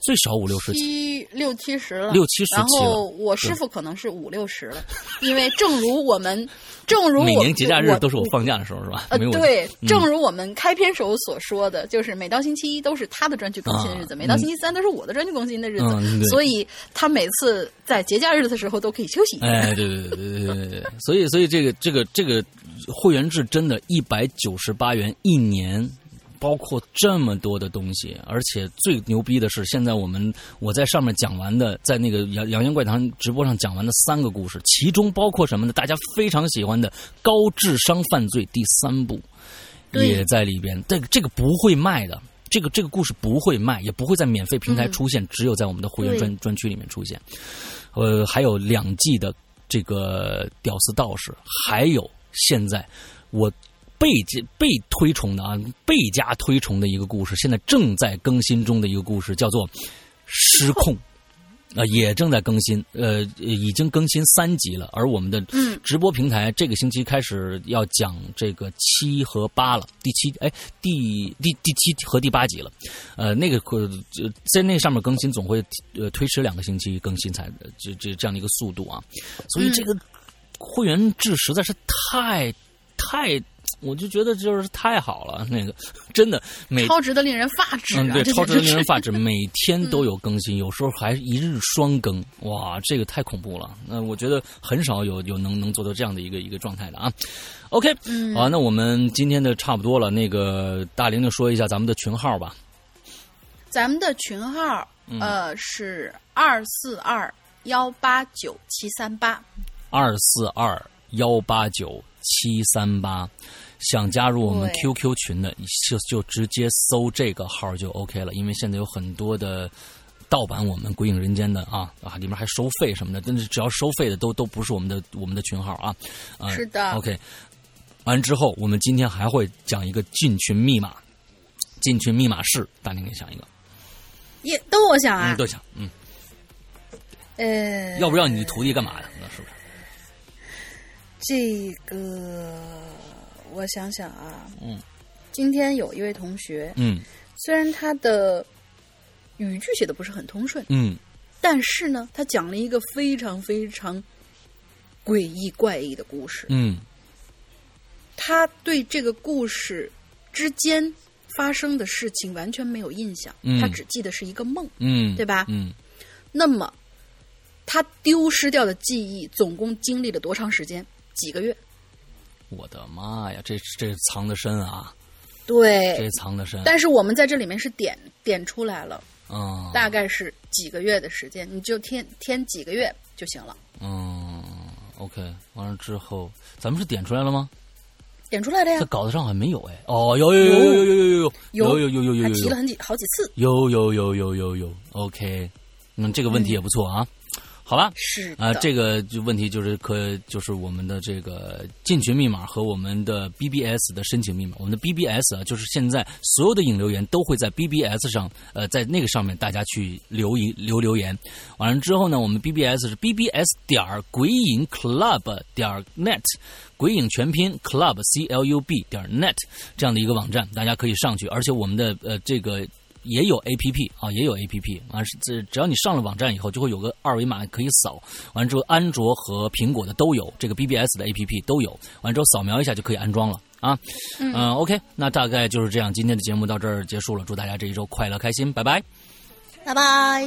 [SPEAKER 2] 最少五六十
[SPEAKER 3] 七六七十了，
[SPEAKER 2] 六七十。
[SPEAKER 3] 然后我师傅可能是五六十了，因为正如我们，正如
[SPEAKER 2] 每年节假日都是我放假的时候，是吧？
[SPEAKER 3] 呃，对，正如我们开篇时候所说的，就是每到星期一都是他的专区更新的日子，每到星期三都是我的专区更新的日子，所以他每次在节假日的时候都可以休息。
[SPEAKER 2] 哎，对对对对对对对，所以所以这个这个这个会员制真的，一百九十八元一年。包括这么多的东西，而且最牛逼的是，现在我们我在上面讲完的，在那个《杨杨洋怪谈》直播上讲完的三个故事，其中包括什么呢？大家非常喜欢的《高智商犯罪》第三部，也在里边。这个这个不会卖的，这个这个故事不会卖，也不会在免费平台出现，只有在我们的会员专专区里面出现。呃，还有两季的这个《屌丝道士》，还有现在我。倍加被推崇的啊，倍加推崇的一个故事，现在正在更新中的一个故事，叫做《失控》，啊，也正在更新，呃，已经更新三集了。而我们的直播平台这个星期开始要讲这个七和八了，第七哎，第第第七和第八集了，呃，那个在那上面更新总会呃推迟两个星期更新才这这这样的一个速度啊，所以这个会员制实在是太太。我就觉得就是太好了，那个真的每
[SPEAKER 3] 超值的令人发指。
[SPEAKER 2] 嗯，对，超值的令人发指，每天都有更新，有时候还一日双更，哇，这个太恐怖了。那我觉得很少有有能能做到这样的一个一个状态的啊。OK，好，那我们今天的差不多了。那个大玲玲说一下咱们的群号吧。
[SPEAKER 3] 咱们的群号呃是二四二幺八九七三八。
[SPEAKER 2] 二四二幺八九七三八。想加入我们 QQ 群的，就就直接搜这个号就 OK 了。因为现在有很多的盗版我们《鬼影人间》的啊啊，里面还收费什么的，但是只要收费的都都不是我们的我们的群号啊。
[SPEAKER 3] 是的
[SPEAKER 2] ，OK。完之后，我们今天还会讲一个进群密码，进群密码是，大宁给想一个，
[SPEAKER 3] 也都我想啊，
[SPEAKER 2] 都想，嗯，
[SPEAKER 3] 呃，
[SPEAKER 2] 要不要你徒弟干嘛的？那是不是？
[SPEAKER 3] 这个。我想想啊，嗯，今天有一位同学，
[SPEAKER 2] 嗯，
[SPEAKER 3] 虽然他的语句写的不是很通顺，
[SPEAKER 2] 嗯，
[SPEAKER 3] 但是呢，他讲了一个非常非常诡异怪异的故事，
[SPEAKER 2] 嗯，
[SPEAKER 3] 他对这个故事之间发生的事情完全没有印象，他只记得是一个梦，
[SPEAKER 2] 嗯，
[SPEAKER 3] 对吧？
[SPEAKER 2] 嗯，
[SPEAKER 3] 那么他丢失掉的记忆总共经历了多长时间？几个月？
[SPEAKER 2] 我的妈呀，这这藏的深啊！
[SPEAKER 3] 对，
[SPEAKER 2] 这藏的深。
[SPEAKER 3] 但是我们在这里面是点点出来了，
[SPEAKER 2] 嗯，
[SPEAKER 3] 大概是几个月的时间，你就添添几个月就行了。
[SPEAKER 2] 嗯，OK，完了之后，咱们是点出来了吗？
[SPEAKER 3] 点出来的呀，
[SPEAKER 2] 在稿子上好像没有哎。哦，有有有有有有有有
[SPEAKER 3] 有
[SPEAKER 2] 有有有有有，
[SPEAKER 3] 还提了很几好几次。
[SPEAKER 2] 有有有有有有，OK，那，这个问题也不错啊。好吧，
[SPEAKER 3] 是
[SPEAKER 2] 啊，这个就问题就是可就是我们的这个进群密码和我们的 BBS 的申请密码。我们的 BBS 啊，就是现在所有的引流言都会在 BBS 上，呃，在那个上面大家去留一留留言。完了之后呢，我们 BBS 是 BBS 点儿鬼影 Club 点 net，鬼影全拼 Club C L U B 点 net 这样的一个网站，大家可以上去。而且我们的呃这个。也有 A P P 啊，也有 A P P 啊，这只要你上了网站以后，就会有个二维码可以扫。完之后，安卓和苹果的都有，这个 B B S 的 A P P 都有。完之后，扫描一下就可以安装了啊。嗯，OK，那大概就是这样。今天的节目到这儿结束了，祝大家这一周快乐开心，拜拜，
[SPEAKER 3] 拜拜。